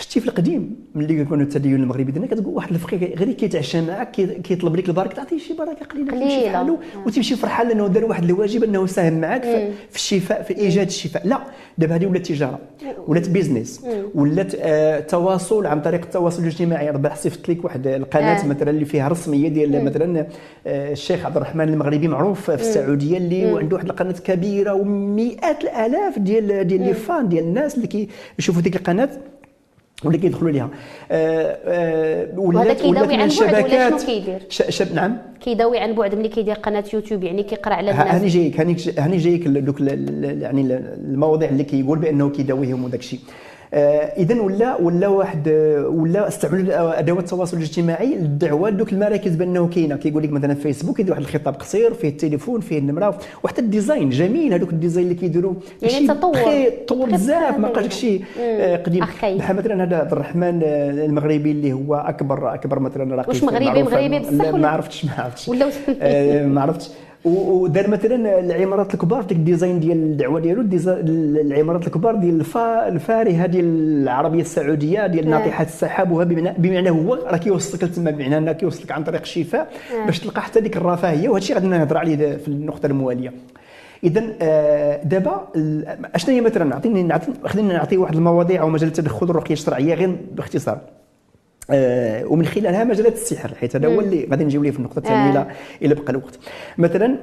شتي في القديم ملي كيكون التدين المغربي ديالنا كتقول واحد الفقيه غير كيتعشى معاك كيطلب لك البركة تعطيه شي بركة قليلة في حاله وتمشي فرحان لأنه دار واحد الواجب أنه ساهم معاك في الشفاء في إيجاد الشفاء. لا دابا هذه ولات تجارة ولات بيزنس ولات آه تواصل عن طريق التواصل الاجتماعي. ربح صيفط لك واحد القناة آه. مثلا اللي فيها رسمية ديال مثلا آه الشيخ عبد الرحمن المغربي معروف في السعودية اللي عنده واحد القناة كبيرة ومئات الآلاف ديال ديال les fans ديال الناس اللي كيشوفوا ديك القناة. ولا كيدخلوا ليها. آه آه وهذا كيداوي عن بعد ولا شنو كيدير؟ شاب نعم. كيداوي عن بعد ملي كيدير قناة يوتيوب يعني كيقرأ على الناس هاني جايك هاني جايك دوك يعني المواضيع اللي كيقول بأنه كيداويهم وداك الشيء. اذا ولا ولا واحد ولا استعملوا أدوات التواصل الاجتماعي للدعوة. لدوك المراكز بأنه كاينة. كيقول لك مثلا فيسبوك كيدير واحد الخطاب قصير فيه التليفون فيه النمرة وحتى ال design جميل. هذوك ال design اللي كيديروا يعني تطور. تطور بزاف. ما بقاش داكشي آه، قديم. بحال مثلا هذا عبد الرحمن آه، المغربي اللي هو اكبر أكبر مثلا راقي واش مغربي؟ مغربي بصح ما عرفتش ما عرفتش. ما عرفتش. ودار مثلا العمارات الكبار ديك ال design ديال الدعوة ديالو العمارات الكبار ديال الفارهة ديال العربية السعودية ديال نعم. ناطحات السحاب وها بمعنى بمعنى هو راه كيوصلك لتما بمعنى انه كيوصلك عن طريق الشفاء نعم. باش تلقى حتى ديك الرفاهية وهذا الشيء غادي نهضر عليه في النقطة الموالية اذا آه، دابا أشنو هي مثلا نعطيني خلينا نعطي واحد المواضيع أو مجال التدخل الرقية الشرعيه غير باختصار آه ومن خلالها مجالات السحر حيث هذا هو اللي غادي نجيو ليه في النقطة الثانية إلى إلى بقى الوقت. مثلا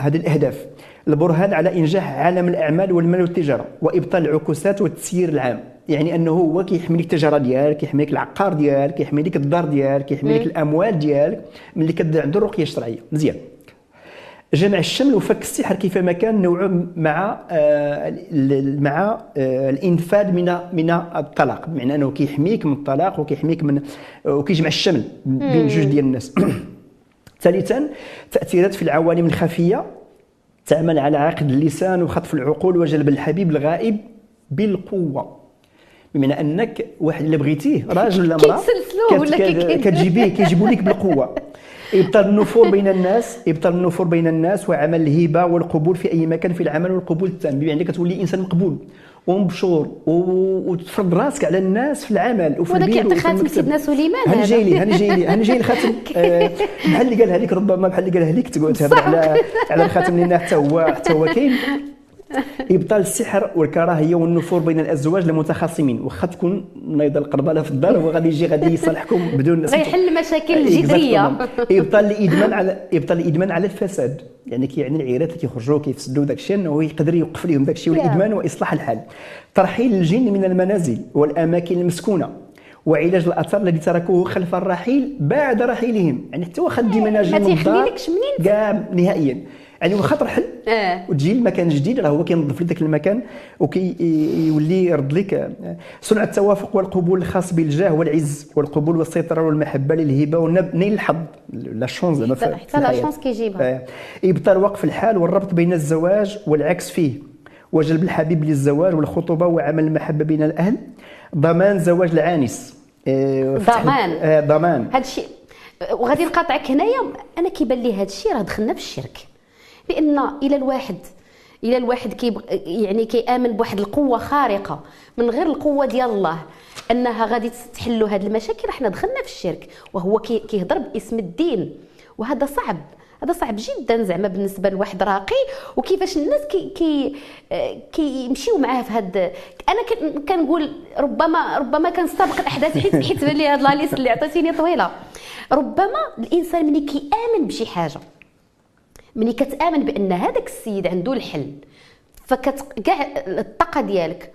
هذه الأهداف البرهان على إنجاح عالم الأعمال والمال والتجارة وإبطال العكوسات والتسيير العام. يعني أنه هو كيحمي لك التجارة ديالك كيحمي لك العقار ديالك كيحمي لك الدار ديالك كيحمي لك الأموال ديالك ملي كدير عنده الرقيه الشرعية. مزيان. جمع الشمل وفك السحر كيفما كان نوع مع آه، مع آه، الانفاذ من من الطلاق بمعنى أنه كيحميك من الطلاق وكيحميك من وكيجمع الشمل بين جوج ديال الناس. [COUGHS] ثالثا تأثيرات في العوالم الخفية تعمل على عقد اللسان وخطف العقول وجلب الحبيب الغائب بالقوة. بمعنى أنك واحد اللي بغيتيه راجل ولا امرأة كتجيبيه كيجيبوا لك بالقوة. [LAUGHS] ابطال النفور بين الناس ابطال النفور بين الناس وعمل الهبة والقبول في أي مكان في العمل والقبول التام بمعنى كتولي إنسان مقبول ومبشور وتفرض راسك على الناس في العمل وفي البيت وفي خاتم سيدنا سليمان هاني جاي لي هاني جاي لي هاني جاي الخاتم [LAUGHS] آه، بحال اللي قالها لك ربما بحال اللي قالها لك تقول تهضر على على الخاتم لأن حتى هو حتى هو كاين. إبطال السحر والكراهية والنفور بين الأزواج المتخاصمين. واخا تكون نايضة القربله في الدار هو غادي يجي غادي يصالحكم بدون [LAUGHS] غيحل المشاكل الجذرية. إبطال الإدمان على إبطال الإدمان على الفساد. يعني كيعني العيرات اللي كيخرجوا كيفسدوا داك الشيء إنه يقدر يوقف لهم داك الشيء والإدمان وإصلاح الحال. ترحيل الجن من المنازل والأماكن المسكونة وعلاج الاثار الذي تركوه خلف الرحيل بعد رحيلهم. يعني حتى واخا ديما ناجي من الدار منين؟ كاع نهائيا. يعني واخا ترحل آه. وتجي لمكان جديد راه هو كينظف لك المكان وكيولي يرد لك آه، صنع التوافق والقبول الخاص بالجاه والعز والقبول والسيطرة والمحبة للهبة ونيل الحظ. la chance زعما حتى la chance كيجيبها. آه. إبطال وقف الحال والربط بين الزواج والعكس فيه. وجلب الحبيب للزواج والخطوبة وعمل المحبة بين الأهل. ضمان زواج العانس. ضمان. ضمان. هذا الشيء وغادي نقاطعك هنايا. أنا كيبان لي هذا الشيء راه دخلنا في الشرك. لأن إلى الواحد إلى الواحد كي يعني كيامن بواحد القوة خارقة من غير القوة ديال الله أنها غادي تحلوا هذه المشاكل إحنا دخلنا في الشرك وهو كيهضر باسم الدين. وهذا صعب هذا صعب جدا زعما بالنسبة لواحد راقي. وكيفاش الناس كي كي كيمشيو معاه في هاد أنا كنقول ربما ربما كنستبق الأحداث حيت [LAUGHS] حيت بان لي هاد لا ليست اللي عطيتيني طويلة. ربما الإنسان ملي كيآمن بشي حاجة ملي كتآمن بأن هذاك السيد عنده الحل فكت كاع الطاقة ديالك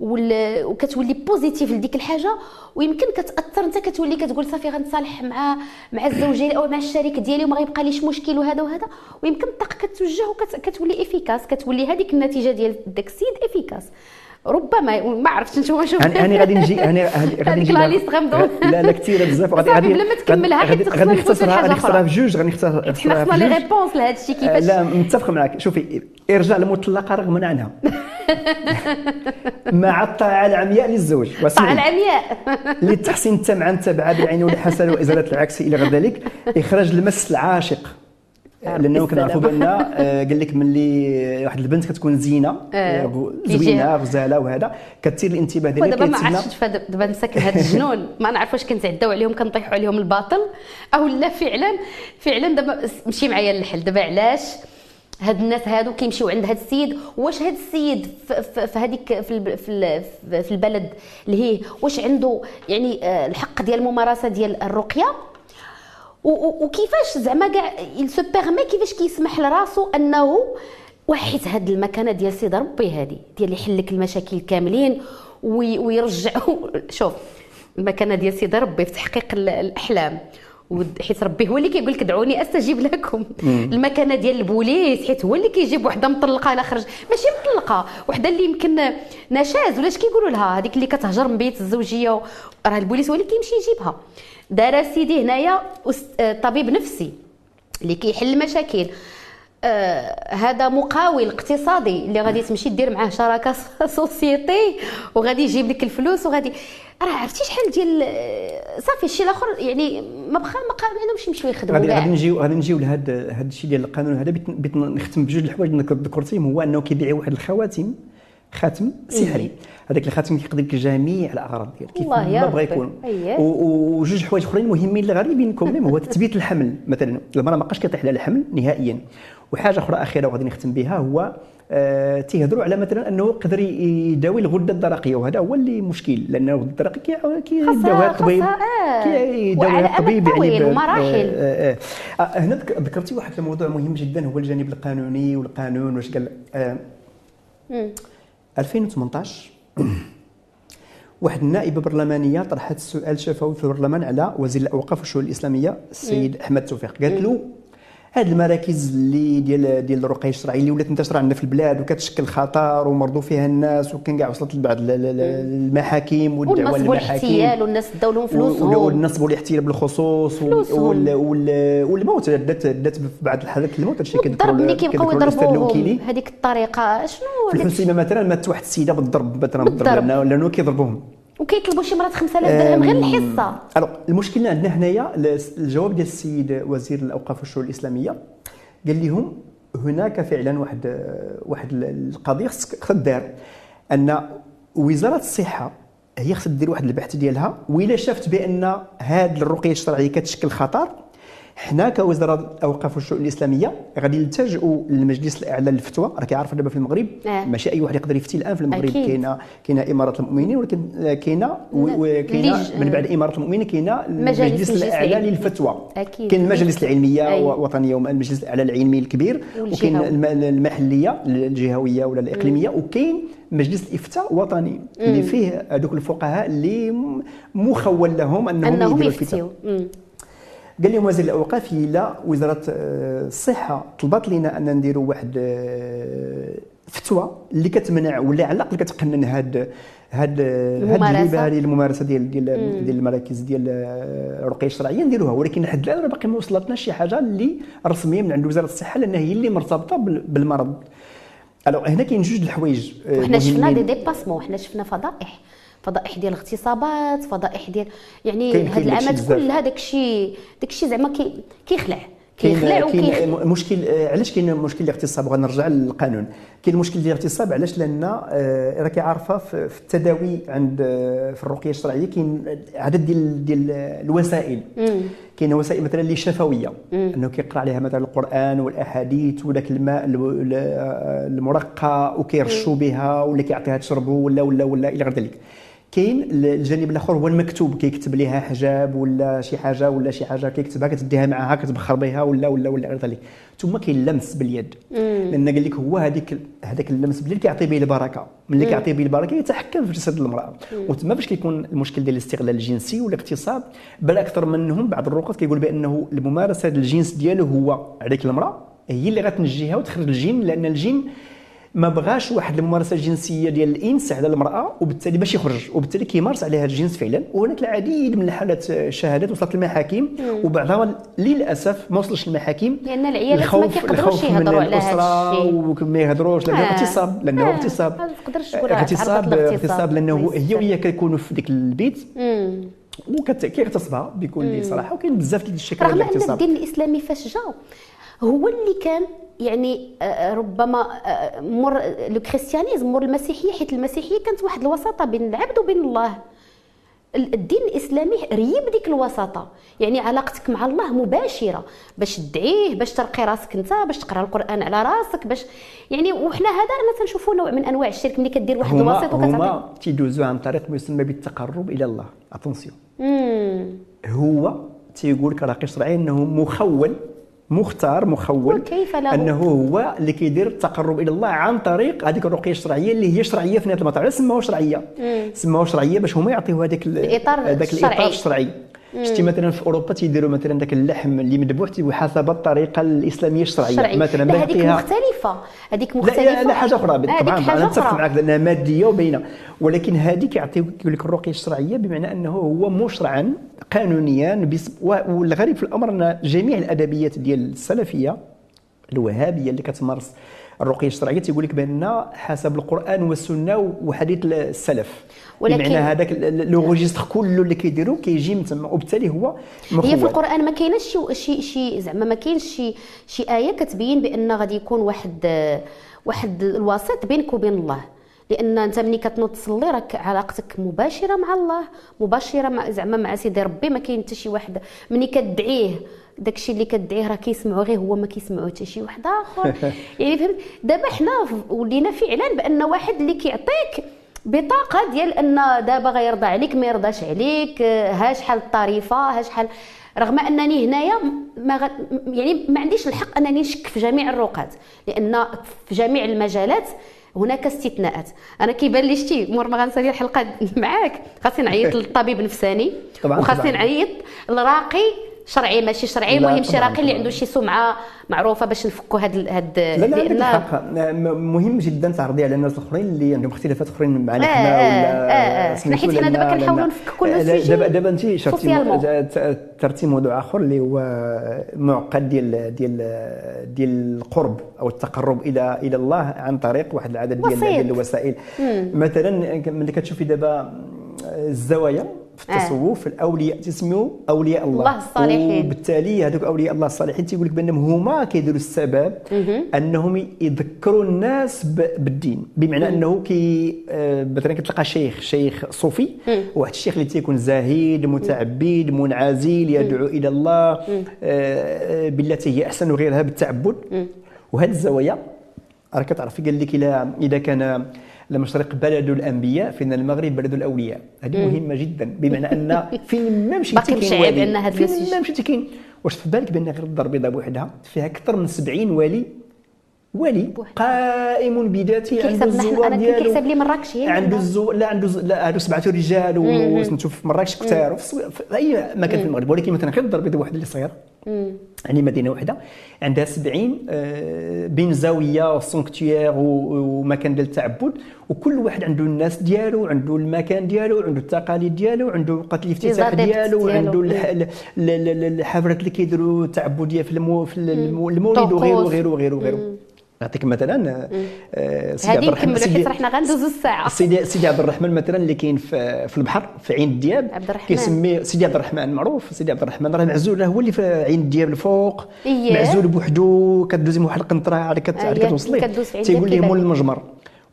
وكتولي positive لديك الحاجة ويمكن كتأثر انت كتولي كتقول صافي غنتصالح مع مع الزوج ديالي أو مع الشريك ديالي وما غيبقى ليش مشكل وهذا وهذا. ويمكن الطاقة كتوجه وكتولي efficace كتولي هذيك النتيجة ديال داك السيد efficace ربما ما عرفتش نتوما شوف أنا غادي نجي أنا غادي نجي لا ليست غنبداو لا لا كثيره بزاف غادي غادي بلا ما تكملها غادي غادي نختصرها غادي نختصرها في جوج غادي نختصرها حنا خصنا لي ريبونس لهذا الشيء كيفاش؟ لا متفق معك شوفي ارجاع المطلقة رغم عنها [LAUGHS] مع الطاعة العمياء للزوج. الطاعه العمياء. [LAUGHS] للتحسين التام عن تبع بالعين والحسن وإزالة العكس إلى غير ذلك إخراج المس العاشق. لأنه كنعرفوا بان آه، قال لك ملي واحد البنت كتكون زينة آه، آه، زوينة غزالة وهذا. كتثير الانتباه ديالها ودابا ما عرفتش دابا نساكن هاد الجنون [LAUGHS] ما نعرف واش كنتعداو عليهم كنطيحوا عليهم الباطل أو لا فعلا فعلا دابا مشي معايا الحل دابا علاش هاد الناس هادو كيمشيو عند هاد السيد؟ واش هاد السيد في هذيك في في في البلد اللي هي واش عنده يعني آه، الحق ديال الممارسة ديال الرقية؟ وكيفاش زعما كاع il se permet كيفاش كيسمح لراسو أنه وحيت هاد المكانة ديال سيدي ربي هادي ديال اللي يحل لك المشاكل كاملين وي- ويرجع [LAUGHS] شوف المكانة ديال سيدي ربي في تحقيق ال- الأحلام. حيت ربي هو اللي كيقول لك دعوني أستجيب لكم. المكانة ديال البوليس حيت هو اللي كيجيب وحدة مطلقة لا خرج. ماشي مطلقة وحدة اللي يمكن نشاز ولا اش كيقولوا لها؟ هذيك اللي كتهجر من بيت الزوجية راه البوليس هو اللي كيمشي يجيبها. دار سيدي هنايا آه، طبيب نفسي اللي كيحل المشاكل آه هذا مقاول اقتصادي اللي غادي تمشي دير معاه شراكة [LAUGHS] société وغادي يجيب لك الفلوس وغادي راه عرفتي شحال ديال صافي الشيء الآخر يعني ما بقى ما بقى عندهمش يمشيو يخدموا غادي غادي نجيو غادي نجيو لهذا هذا الشيء ديال القانون هذا بيت نختم بجوج الحوايج اللي ذكرتيهم. هو أنه كيبيعوا واحد الخواتم خاتم سحري. هذاك الخاتم كيقضي لك جميع الاغراض ديالك كيف ما بغى. يكون. وجوج حوايج أخرين مهمين لغريبين كوميم هو تثبيت الحمل مثلا. المرأة ما بقاش كيطيح لها الحمل نهائيا. وحاجة أخرى أخيرة وغادي نختم بها هو تيهضروا على مثلا أنه يقدر يداوي الغدة الدرقية وهذا هو اللي مشكل لأنه الغدة الدرقية كي- كيداويها الطبيب آه. كيداويها الطبيب ب- ومراحل. آه، آه، آه، هنا ذك- ذكرتي واحد الموضوع مهم جدا هو الجانب القانوني والقانون واش قال آه، مم. 2018 [CLEARS THROAT] واحد النائبة برلمانية طرحت سؤال شفوي في البرلمان على وزير الأوقاف والشؤون الإسلامية السيد أحمد توفيق قالت له هاد المراكز اللي ديال ديال الرقيه الشرعيه اللي ولات منتشره عندنا في البلاد وكتشكل خطر ومرضوا فيها الناس وكان كاع وصلت لبعض ال- ال- ال- المحاكم والدعوة للمحاكم. والناس داو لهم فلوسهم. والنصب والاحتيال بالخصوص والموت دات دات في بعض الحالات الموت. هادشي كيبقاو كيذكروا الأستاذ اللوكيلي. يضربوهم هذيك الطريقة شنو في الحسيمة مثلا مات واحد السيدة بالضرب مثلا بالضرب. لأنه كيضربوهم. وكيطلبوا شي مرات 5000 درهم غير الحصة. الوغ المشكل اللي عندنا هنايا الجواب ديال السيد وزير الأوقاف والشؤون الإسلامية قال لهم هناك فعلا واحد واحد القضية خص خصها دار أن وزارة الصحة هي خصها دير واحد البحث ديالها وإلا شافت بأن هاد الرقية الشرعية كتشكل خطر حنا كوزاره الأوقاف والشؤون الإسلامية غادي نلتجئوا للمجلس الأعلى للفتوى راه كيعرف دابا في المغرب آه. ماشي أي واحد يقدر يفتي الآن في المغرب. كاينة كاينة إمارة المؤمنين ولكن كاينة وكاينه من بعد إمارة المؤمنين كاينة المجلس الأعلى. للفتوى. كاين المجالس العلمية أي. وطنية والمجلس الأعلى العلمي الكبير وكاين المحلية الجهوية ولا الإقليمية وكاين مجلس الإفتاء وطني اللي فيه هذوك الفقهاء اللي مخول لهم أنهم, أنهم يديروا مم. قال لهم وزير الأوقاف الا وزارة آه، الصحة طلبت لنا أن نديروا واحد آه، فتوى اللي كتمنع ولا على الأقل كتقنن هاد هاد هاد الممارسة. هذه الممارسة ديال ديال ديال المراكز ديال آه، الرقية الشرعية نديروها ولكن لحد الآن راه باقي ما وصلتناش شي حاجة اللي رسمية من عند وزارة الصحة لأن هي اللي مرتبطة بال- بالمرض alors هنا كاين جوج د الحوايج وحنا شفنا. des dépassements حنا شفنا فضائح فضائح ديال اغتصابات فضائح ديال يعني هاد العامات بزاف. كلها داكشي داكشي زعما كي كيخلع كيخلع كاين كاين مشكل آه، علاش كاين مشكل الاغتصاب؟ غنرجع للقانون. كاين مشكل ديال الاغتصاب علاش؟ لأن آه، راكي عارفة في التداوي عند آه، في الرقية الشرعية كاين عدد ديال ديال الوسائل. كاين وسائل مثلا اللي شفوية. إنه كيقرأ عليها مثلا القرآن والأحاديث وذاك الماء ال- ال- المرقى وكيرشوا بها ولا كيعطيها تشربوا ولا ولا ولا إلى غير ذلك. كاين الجانب الآخر هو المكتوب كيكتب لها حجاب ولا شي حاجة ولا شي حاجة كيكتبها كتديها معها كتبخر بها ولا ولا ولا غير ذلك. ثم كاين اللمس باليد. لأن قال لك هو هذيك هذاك اللمس باليد كيعطي به البركة. ملي كيعطي به البركة يتحكم في جسد المرأة. وتما فاش كيكون المشكل ديال الاستغلال الجنسي والاغتصاب بل أكثر منهم بعض الرقص كيقول بأنه الممارسة ديال الجنس ديالو هو عليك المرأة هي اللي غتنجيها وتخرج الجن لأن الجن ما بغاش واحد الممارسة الجنسية ديال الإنس على المرأة وبالتالي باش يخرج. وبالتالي كيمارس عليها الجنس فعلا. وهناك العديد من الحالات الشهادات وصلت للمحاكم. وبعضها للأسف ما وصلش للمحاكم. لأن العيالات ما كيقدروش يهضروا على هذا الشيء. وما يهضروش لأنه آه. اغتصاب لأنه آه. اغتصاب. ما تقدرش تقول اغتصاب. اغتصاب لأنه هي. وهي كيكونوا في ديك البيت. وكيغتصبها بكل صراحة وكاين بزاف ديال الشكاوى رغم أن الدين الإسلامي فاش جا هو اللي كان يعني آه، ربما آه، مر لو كريستيانيزم مر المسيحية حيت المسيحية كانت واحد الوساطة بين العبد وبين الله. الدين الإسلامي ريب ديك الوساطة. يعني علاقتك مع الله مباشرة باش تدعيه باش ترقي راسك انت باش تقرأ القرآن على راسك باش يعني وحنا هذا رانا تنشوفوا نوع من أنواع الشرك ملي كدير واحد الوسيط وكتعطي. هما تيدوزوا عن طريق ما يسمى بالتقرب إلى الله. اتونسيون هو تيقول لك راه كيشرع إنه مخول مختار مخول وكيف له؟ أنه هو اللي كيدير التقرب إلى الله عن طريق هذيك الرقية الشرعية اللي هي شرعية في نهاية المطاف. سموها شرعية. سموها شرعية باش هما يعطيو هذاك الإطار هذاك الإطار الشرعي. شتي مثلا في أوروبا تيديروا مثلا ذاك اللحم اللي مذبوح حسب الطريقة الإسلامية الشرعية الشرعي. مثلا هذيك مختلفة. هذيك مختلفة. لا, لا حاجة أخرى طبعا أنا نتفق معك لأنها مادية وبينة. ولكن هذيك يعطيك يقول لك الرقية الشرعية بمعنى أنه هو مشرعا قانونيا والغريب في الأمر أن جميع الأدبيات ديال السلفية الوهابية اللي كتمارس الرقية الشرعية تيقول لك بأن حسب القرآن والسنة وحديث السلف. ولكن بمعنى هذاك le registre كله اللي كيديروا كيجي من تما وبالتالي هو مخول. هي في القرآن ما كاينش شي شي شي زعما ما كاينش شي شي آية كتبين بأن غادي يكون واحد واحد الوسيط بينك وبين الله. لأن أنت ملي كتنوض تصلي راك علاقتك مباشرة مع الله مباشرة مع زعما مع سيدي ربي ما كاين حتى شي واحد. ملي كتدعيه داكشي اللي كدعيه راه كيسمعوا غير هو ما كيسمعوا حتى شي واحد آخر. [LAUGHS] يعني فهمت؟ دابا حنا ولينا فعلا بأن واحد اللي كيعطيك بطاقة ديال أن دابا غيرضى عليك ما يرضاش عليك ها شحال الطريفة ها شحال. رغم أنني هنايا ما غ... يعني ما عنديش الحق أنني نشك في جميع الرقات لأن في جميع المجالات هناك استثناءات. أنا كيبان لي شتي مور ما غنسالي الحلقة [LAUGHS] معاك. خاصني نعيط للطبيب النفساني وخاصني نعيط للراقي شرعي ماشي شرعي. المهم شي راقي اللي عنده شي سمعة معروفة باش نفكوا هاد هاد لا لا لأن الحق. مهم جدا تعرضي على الناس الاخرين اللي عندهم اختلافات أخرين معنا حنا آه ولا آه آه حنا حيت حنا دابا كنحاولوا نفكوا كل شيء دابا دابا انت شفتي ترتي موضوع آخر اللي هو معقد ديال ديال ديال القرب أو التقرب إلى إلى الله عن طريق واحد العدد ديال الوسائل. مثلا ملي كتشوفي دابا الزوايا في التصوف آه. الأولياء تسموا أولياء الله, الله الصالحين. وبالتالي هذوك أولياء الله الصالحين تيقول لك بأنهم هما كيديروا السبب أنهم يذكروا الناس بالدين. بمعنى أنه كي آه، مثلا كتلقى شيخ شيخ صوفي واحد الشيخ اللي تيكون زاهد متعبد منعزل يدعو إلى الله آه، بالتي هي أحسن وغيرها بالتعبد. وهذه الزوايا راه كتعرفي قال لك إذا كان لمشرق بلد الأنبياء فإن المغرب بلد الأولياء. هذه مهمة جدا بمعنى أن فين ما مشيتي كاين والي. فين ما مشيتي كاين واش في بالك بأن غير الدار البيضاء بوحدها؟ فيها أكثر من 70 والي. ولي قائم بذاته عنده الزوار ديالو. كيحسب لي مراكش هي عنده الزو لا عنده لا عنده سبعة رجال وسميتو في مراكش كثار في أي مكان في المغرب. ولكن مثلا غير الدار البيضاء واحدة اللي صغيرة. يعني مدينة واحدة عندها 70 آه، بين زاوية وسونكتيير ومكان ديال التعبد وكل واحد عنده الناس ديالو عنده المكان ديالو عنده التقاليد ديالو عنده وقت الافتتاح ديالو عنده الحفلات اللي كيديروا التعبديه في المولد وغيره وغيره وغيره وغيره. نعطيك مثلا آه، سيدي عبد الرحمن سيدي حنا غندوزو الساعة. سيدي سيدي عبد الرحمن مثلا اللي كاين في, في البحر في عين الدياب عبد الرحمن. كيسمي سيدي عبد الرحمن معروف سيدي عبد الرحمن. راه معزول هو اللي في عين الدياب الفوق إيه. معزول بوحدو كدوزي من واحد القنطرة عاد كتوصلي. تيقول ليه مول المجمر.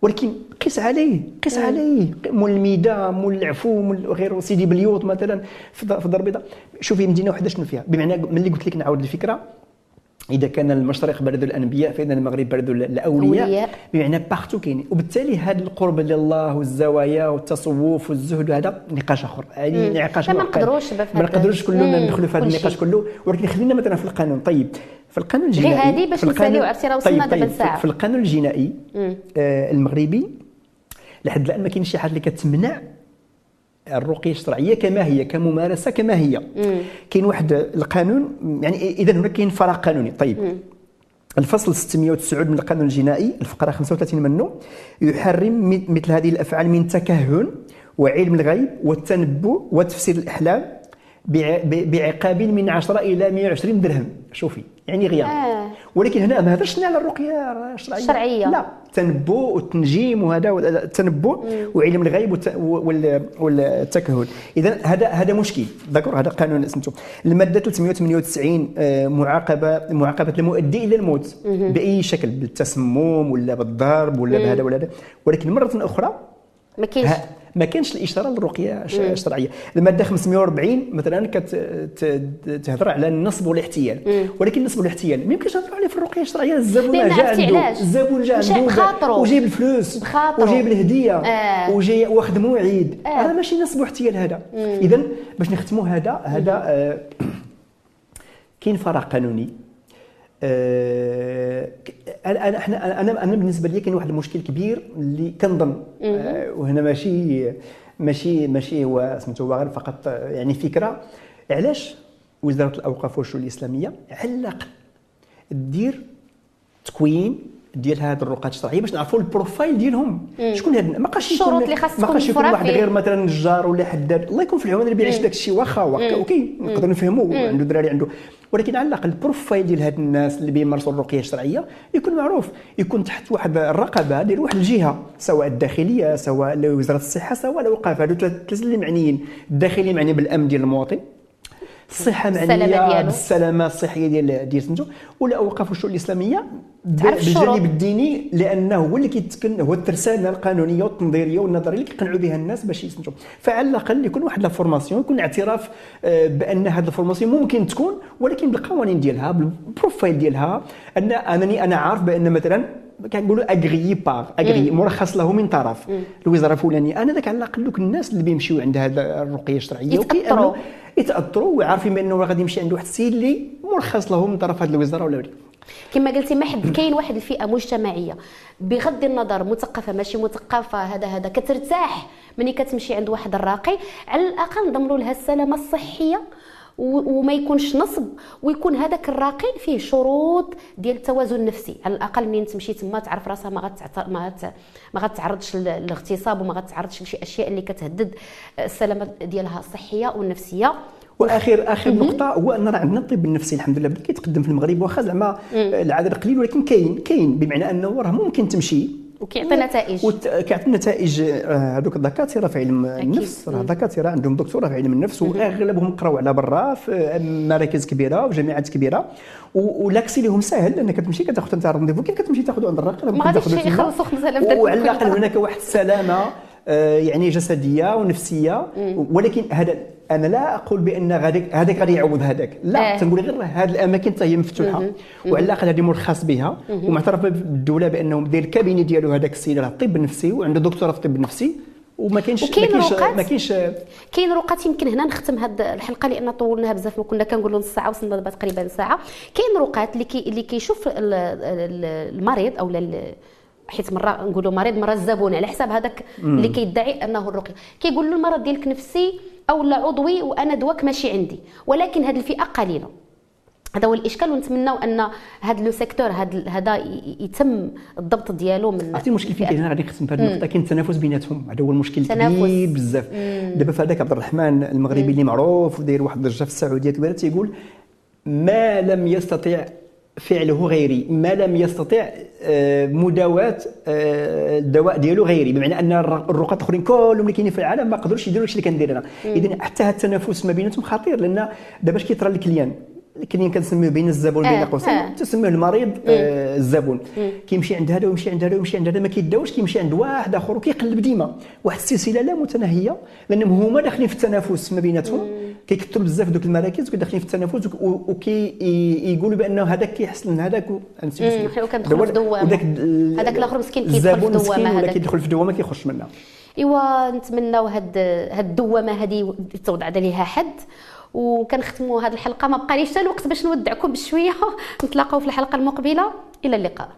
ولكن قيس عليه قيس. عليه. مول الميدا مول العفو مول غيره سيدي بليوط مثلا في دار البيضاء. شوفي مدينة واحدة شنو فيها؟ بمعنى ملي قلت لك نعاود الفكرة إذا كان المشرق بلد الأنبياء فان المغرب بلد الأولياء. بمعنى partout كاين. وبالتالي هذا القرب لله والزوايا والتصوف والزهد هذا نقاش آخر. هذه نقاش ما نقدروش ما نقدروش كلنا ندخلوا في هذا النقاش كله. ولكن خلينا مثلا في القانون. طيب في القانون الجنائي غير هذه باش نساليو عرفتي راه وصلنا دابا طيب في القانون الجنائي آه المغربي لحد الآن ما كاينش شي حاجة اللي كتمنع الرقية الشرعية كما هي كممارسة كما هي. كاين واحد القانون يعني اذا هناك كاين فراغ قانوني. طيب. مم. الفصل 609 من القانون الجنائي الفقرة 35 منه يحرم مثل هذه الأفعال من تكهن وعلم الغيب والتنبؤ وتفسير الإحلام بعقاب من 10 إلى 120 درهم. شوفي. يعني غياب. آه. ولكن هنا ما هضرش على الرقية الشرعية. الشرعية. لا التنبؤ والتنجيم وهذا التنبؤ وعلم الغيب والت- وال- والتكهن. اذا هذا هذا مشكل. ذكر هذا قانون سميتو المادة 398 آه، معاقبه معاقبة المؤدي إلى الموت. بأي شكل؟ بالتسمم ولا بالضرب ولا بهذا ولا هذا. ولكن مرة أخرى ما كاينش. ما كانش الإشارة للرقية الش- الشرعية. المادة 540 مثلا كتهضر على النصب والاحتيال. ولكن النصب والاحتيال ما يمكنش نهضروا عليه في الرقية الشرعية. الزبون جا عنده؟ الزبون جا عنده. وجايب الفلوس. وجايب الهدية. آه. وجاي واخد موعد. آه. هذا ماشي نصب واحتيال هذا. اذا باش نختموا هذا هذا آه، كاين فراغ قانوني. آه، انا إحنا أنا أنا بالنسبة لي كاين واحد المشكل كبير اللي كنظن. آه، وهنا ماشي ماشي ماشي هو سميتو هو غير فقط آه، يعني فكرة. علاش وزارة الأوقاف والشؤون الإسلامية على الاقل دير تكوين ديال هاد الرقاة الشرعية باش نعرفوا ال profile ديالهم؟ شكون هاد ما بقاش الشروط اللي خاص ما بقاش يكون واحد. غير مثلا نجار ولا حداد. الله يكون في العون اللي بيعيش داك الشيء واخا واخا OK نقدر نفهموا عنده دراري عنده. ولكن على الأقل ال profile ديال هاد الناس اللي بيمارسوا الرقية الشرعية يكون معروف يكون تحت واحد الرقابه ديال واحد الجهة سواء الداخلية سواء وزاره الصحة سواء الأوقاف. هادو ثلاثة معنيين. الداخليه معنيه بالأمن ديال المواطن الصحة معنية. بالسلامه الصحية ديال ديال سميتو والاوقاف والشؤون الإسلامية. بالجانب الديني لأنه هو اللي كيتكن هو الترسانة القانونية والتنظيرية والنظرية اللي كيقنعوا بها الناس باش يسمتوا فعلى الأقل يكون واحد la formation يكون اعتراف آه، بأن هذه ال formation ممكن تكون ولكن بالقوانين ديالها بال profile ديالها أن أنني أنا عارف بأن مثلا كنقولوا agréé par agréé مرخص له من طرف. الوزارة الفلانية أنا ذاك على الأقل دوك الناس اللي بيمشيو عند هذا الرقية الشرعية. وكيأمنوا- يتأثروا. وعارفين بأنه غادي يمشي عند واحد السيد اللي مرخص له من طرف هذه الوزارة ولا غيره كما قلتي ما حد كاين واحد الفئة مجتمعية بغض النظر مثقفة ماشي مثقفة هذا هذا كترتاح ملي كتمشي عند واحد الراقي على الأقل نضمنوا لها السلامة الصحية وما يكونش نصب ويكون هذاك الراقي فيه شروط ديال التوازن النفسي. على الأقل منين تمشي تما تعرف راسها ما غتعت... ما غت... ما غتعرضش لل- للاغتصاب وما غتعرضش لشي أشياء اللي كتهدد السلامة ديالها الصحية والنفسية. واخر آخر نقطة هو أن راه عندنا الطب النفسي الحمد لله بدا كيتقدم في المغرب واخا زعما العدد قليل ولكن كاين كاين بمعنى أنه راه ممكن تمشي وكيعطي نتائج. وكيعطي نتائج آه، هذوك الدكاتره في علم النفس. راه دكاتره عندهم دكتوراه في علم النفس وأغلبهم قراو على برا في مراكز كبيرة وجامعات كبيرة. ولاكسي لهم ساهل لانك كتمشي كتاخذ أنت رونديفو كاين كتمشي تاخذ عند الراقي ما غاديش. يخلصوا 5000 درهم وعلى الأقل. هناك واحد السلامة. يعني جسدية ونفسية. ولكن هذا أنا لا أقول بأن غادي هذاك غادي يعوض هذاك. لا آه. تنقول غير هذه الأماكن حتى هي مفتوحة. وعلى الأقل هذه مرخص بها. ومعترف بالدولة بانه داير الكابيني ديالو هذاك السيد راه الطب النفسي وعنده دكتوراه في الطب النفسي وما كاينش ما وكاين كاينش رقات؟ ما كاينش. كاين رقات يمكن هنا نختم هذه الحلقة لأن طولناها بزاف ما كنا كنقولوا نص ساعة وصلنا دابا تقريبا ساعه كاين رقات اللي كي اللي كيشوف ال- ال- المريض أو حيت مرة نقولوا مريض مرة الزبون على حساب هذاك اللي كيدعي أنه الرقيه كيقول له المرض ديالك نفسي أو لا عضوي وأنا دواك ماشي عندي. ولكن هذه الفئة قليلة. هذا هو الإشكال ونتمناو أن هذا لو سيكتور هذا يتم الضبط ديالو من عرفتي المشكل فين؟ كاين هنا غادي نختم بهذه النقطة. كاين التنافس بيناتهم. هذا هو المشكل. الكبير بزاف. دابا في هذاك عبد الرحمن المغربي اللي معروف وداير واحد الضجه في السعودية. كبيره تيقول ما لم يستطع فعله غيري ما لم يستطع آه، مداواة آه، الدواء ديالو غيري بمعنى أن الر- الرقاة الأخرين كلهم اللي كاينين في العالم ما قدروش يديروا الشيء اللي كندير أنا. اذا حتى هذا التنافس ما بيناتهم خطير لأن دابا اش كيطرى ال client؟ ال client كنسميه بين الزبون آه، بين قوسين آه. تسميه المريض آه، الزبون. كيمشي عند هذا ويمشي عند هذا ويمشي عند هذا ما كيداوش كيمشي عند واحد آخر وكيقلب ديما. واحد السلسلة لا متناهية لأنهم هما داخلين في التنافس ما بيناتهم. كيكثروا بزاف دوك المراكز وكيدخلين في التنافس وكيقولوا بان هذاك كيحسن من هذاك و- نسيت مم، اسمه. وكندخلوا في. وداك ال- هذاك الآخر مسكين كيدخل في ولا هذاك. كيدخل في دوامة كيخرج منها إيوا نتمناو هاد هاد الدوامه هذه توضع عليها حد وكنختموا هذه الحلقة ما بقاليش حتى الوقت باش نودعكم بشوية [LAUGHS] نتلاقاو في الحلقة المقبلة إلى اللقاء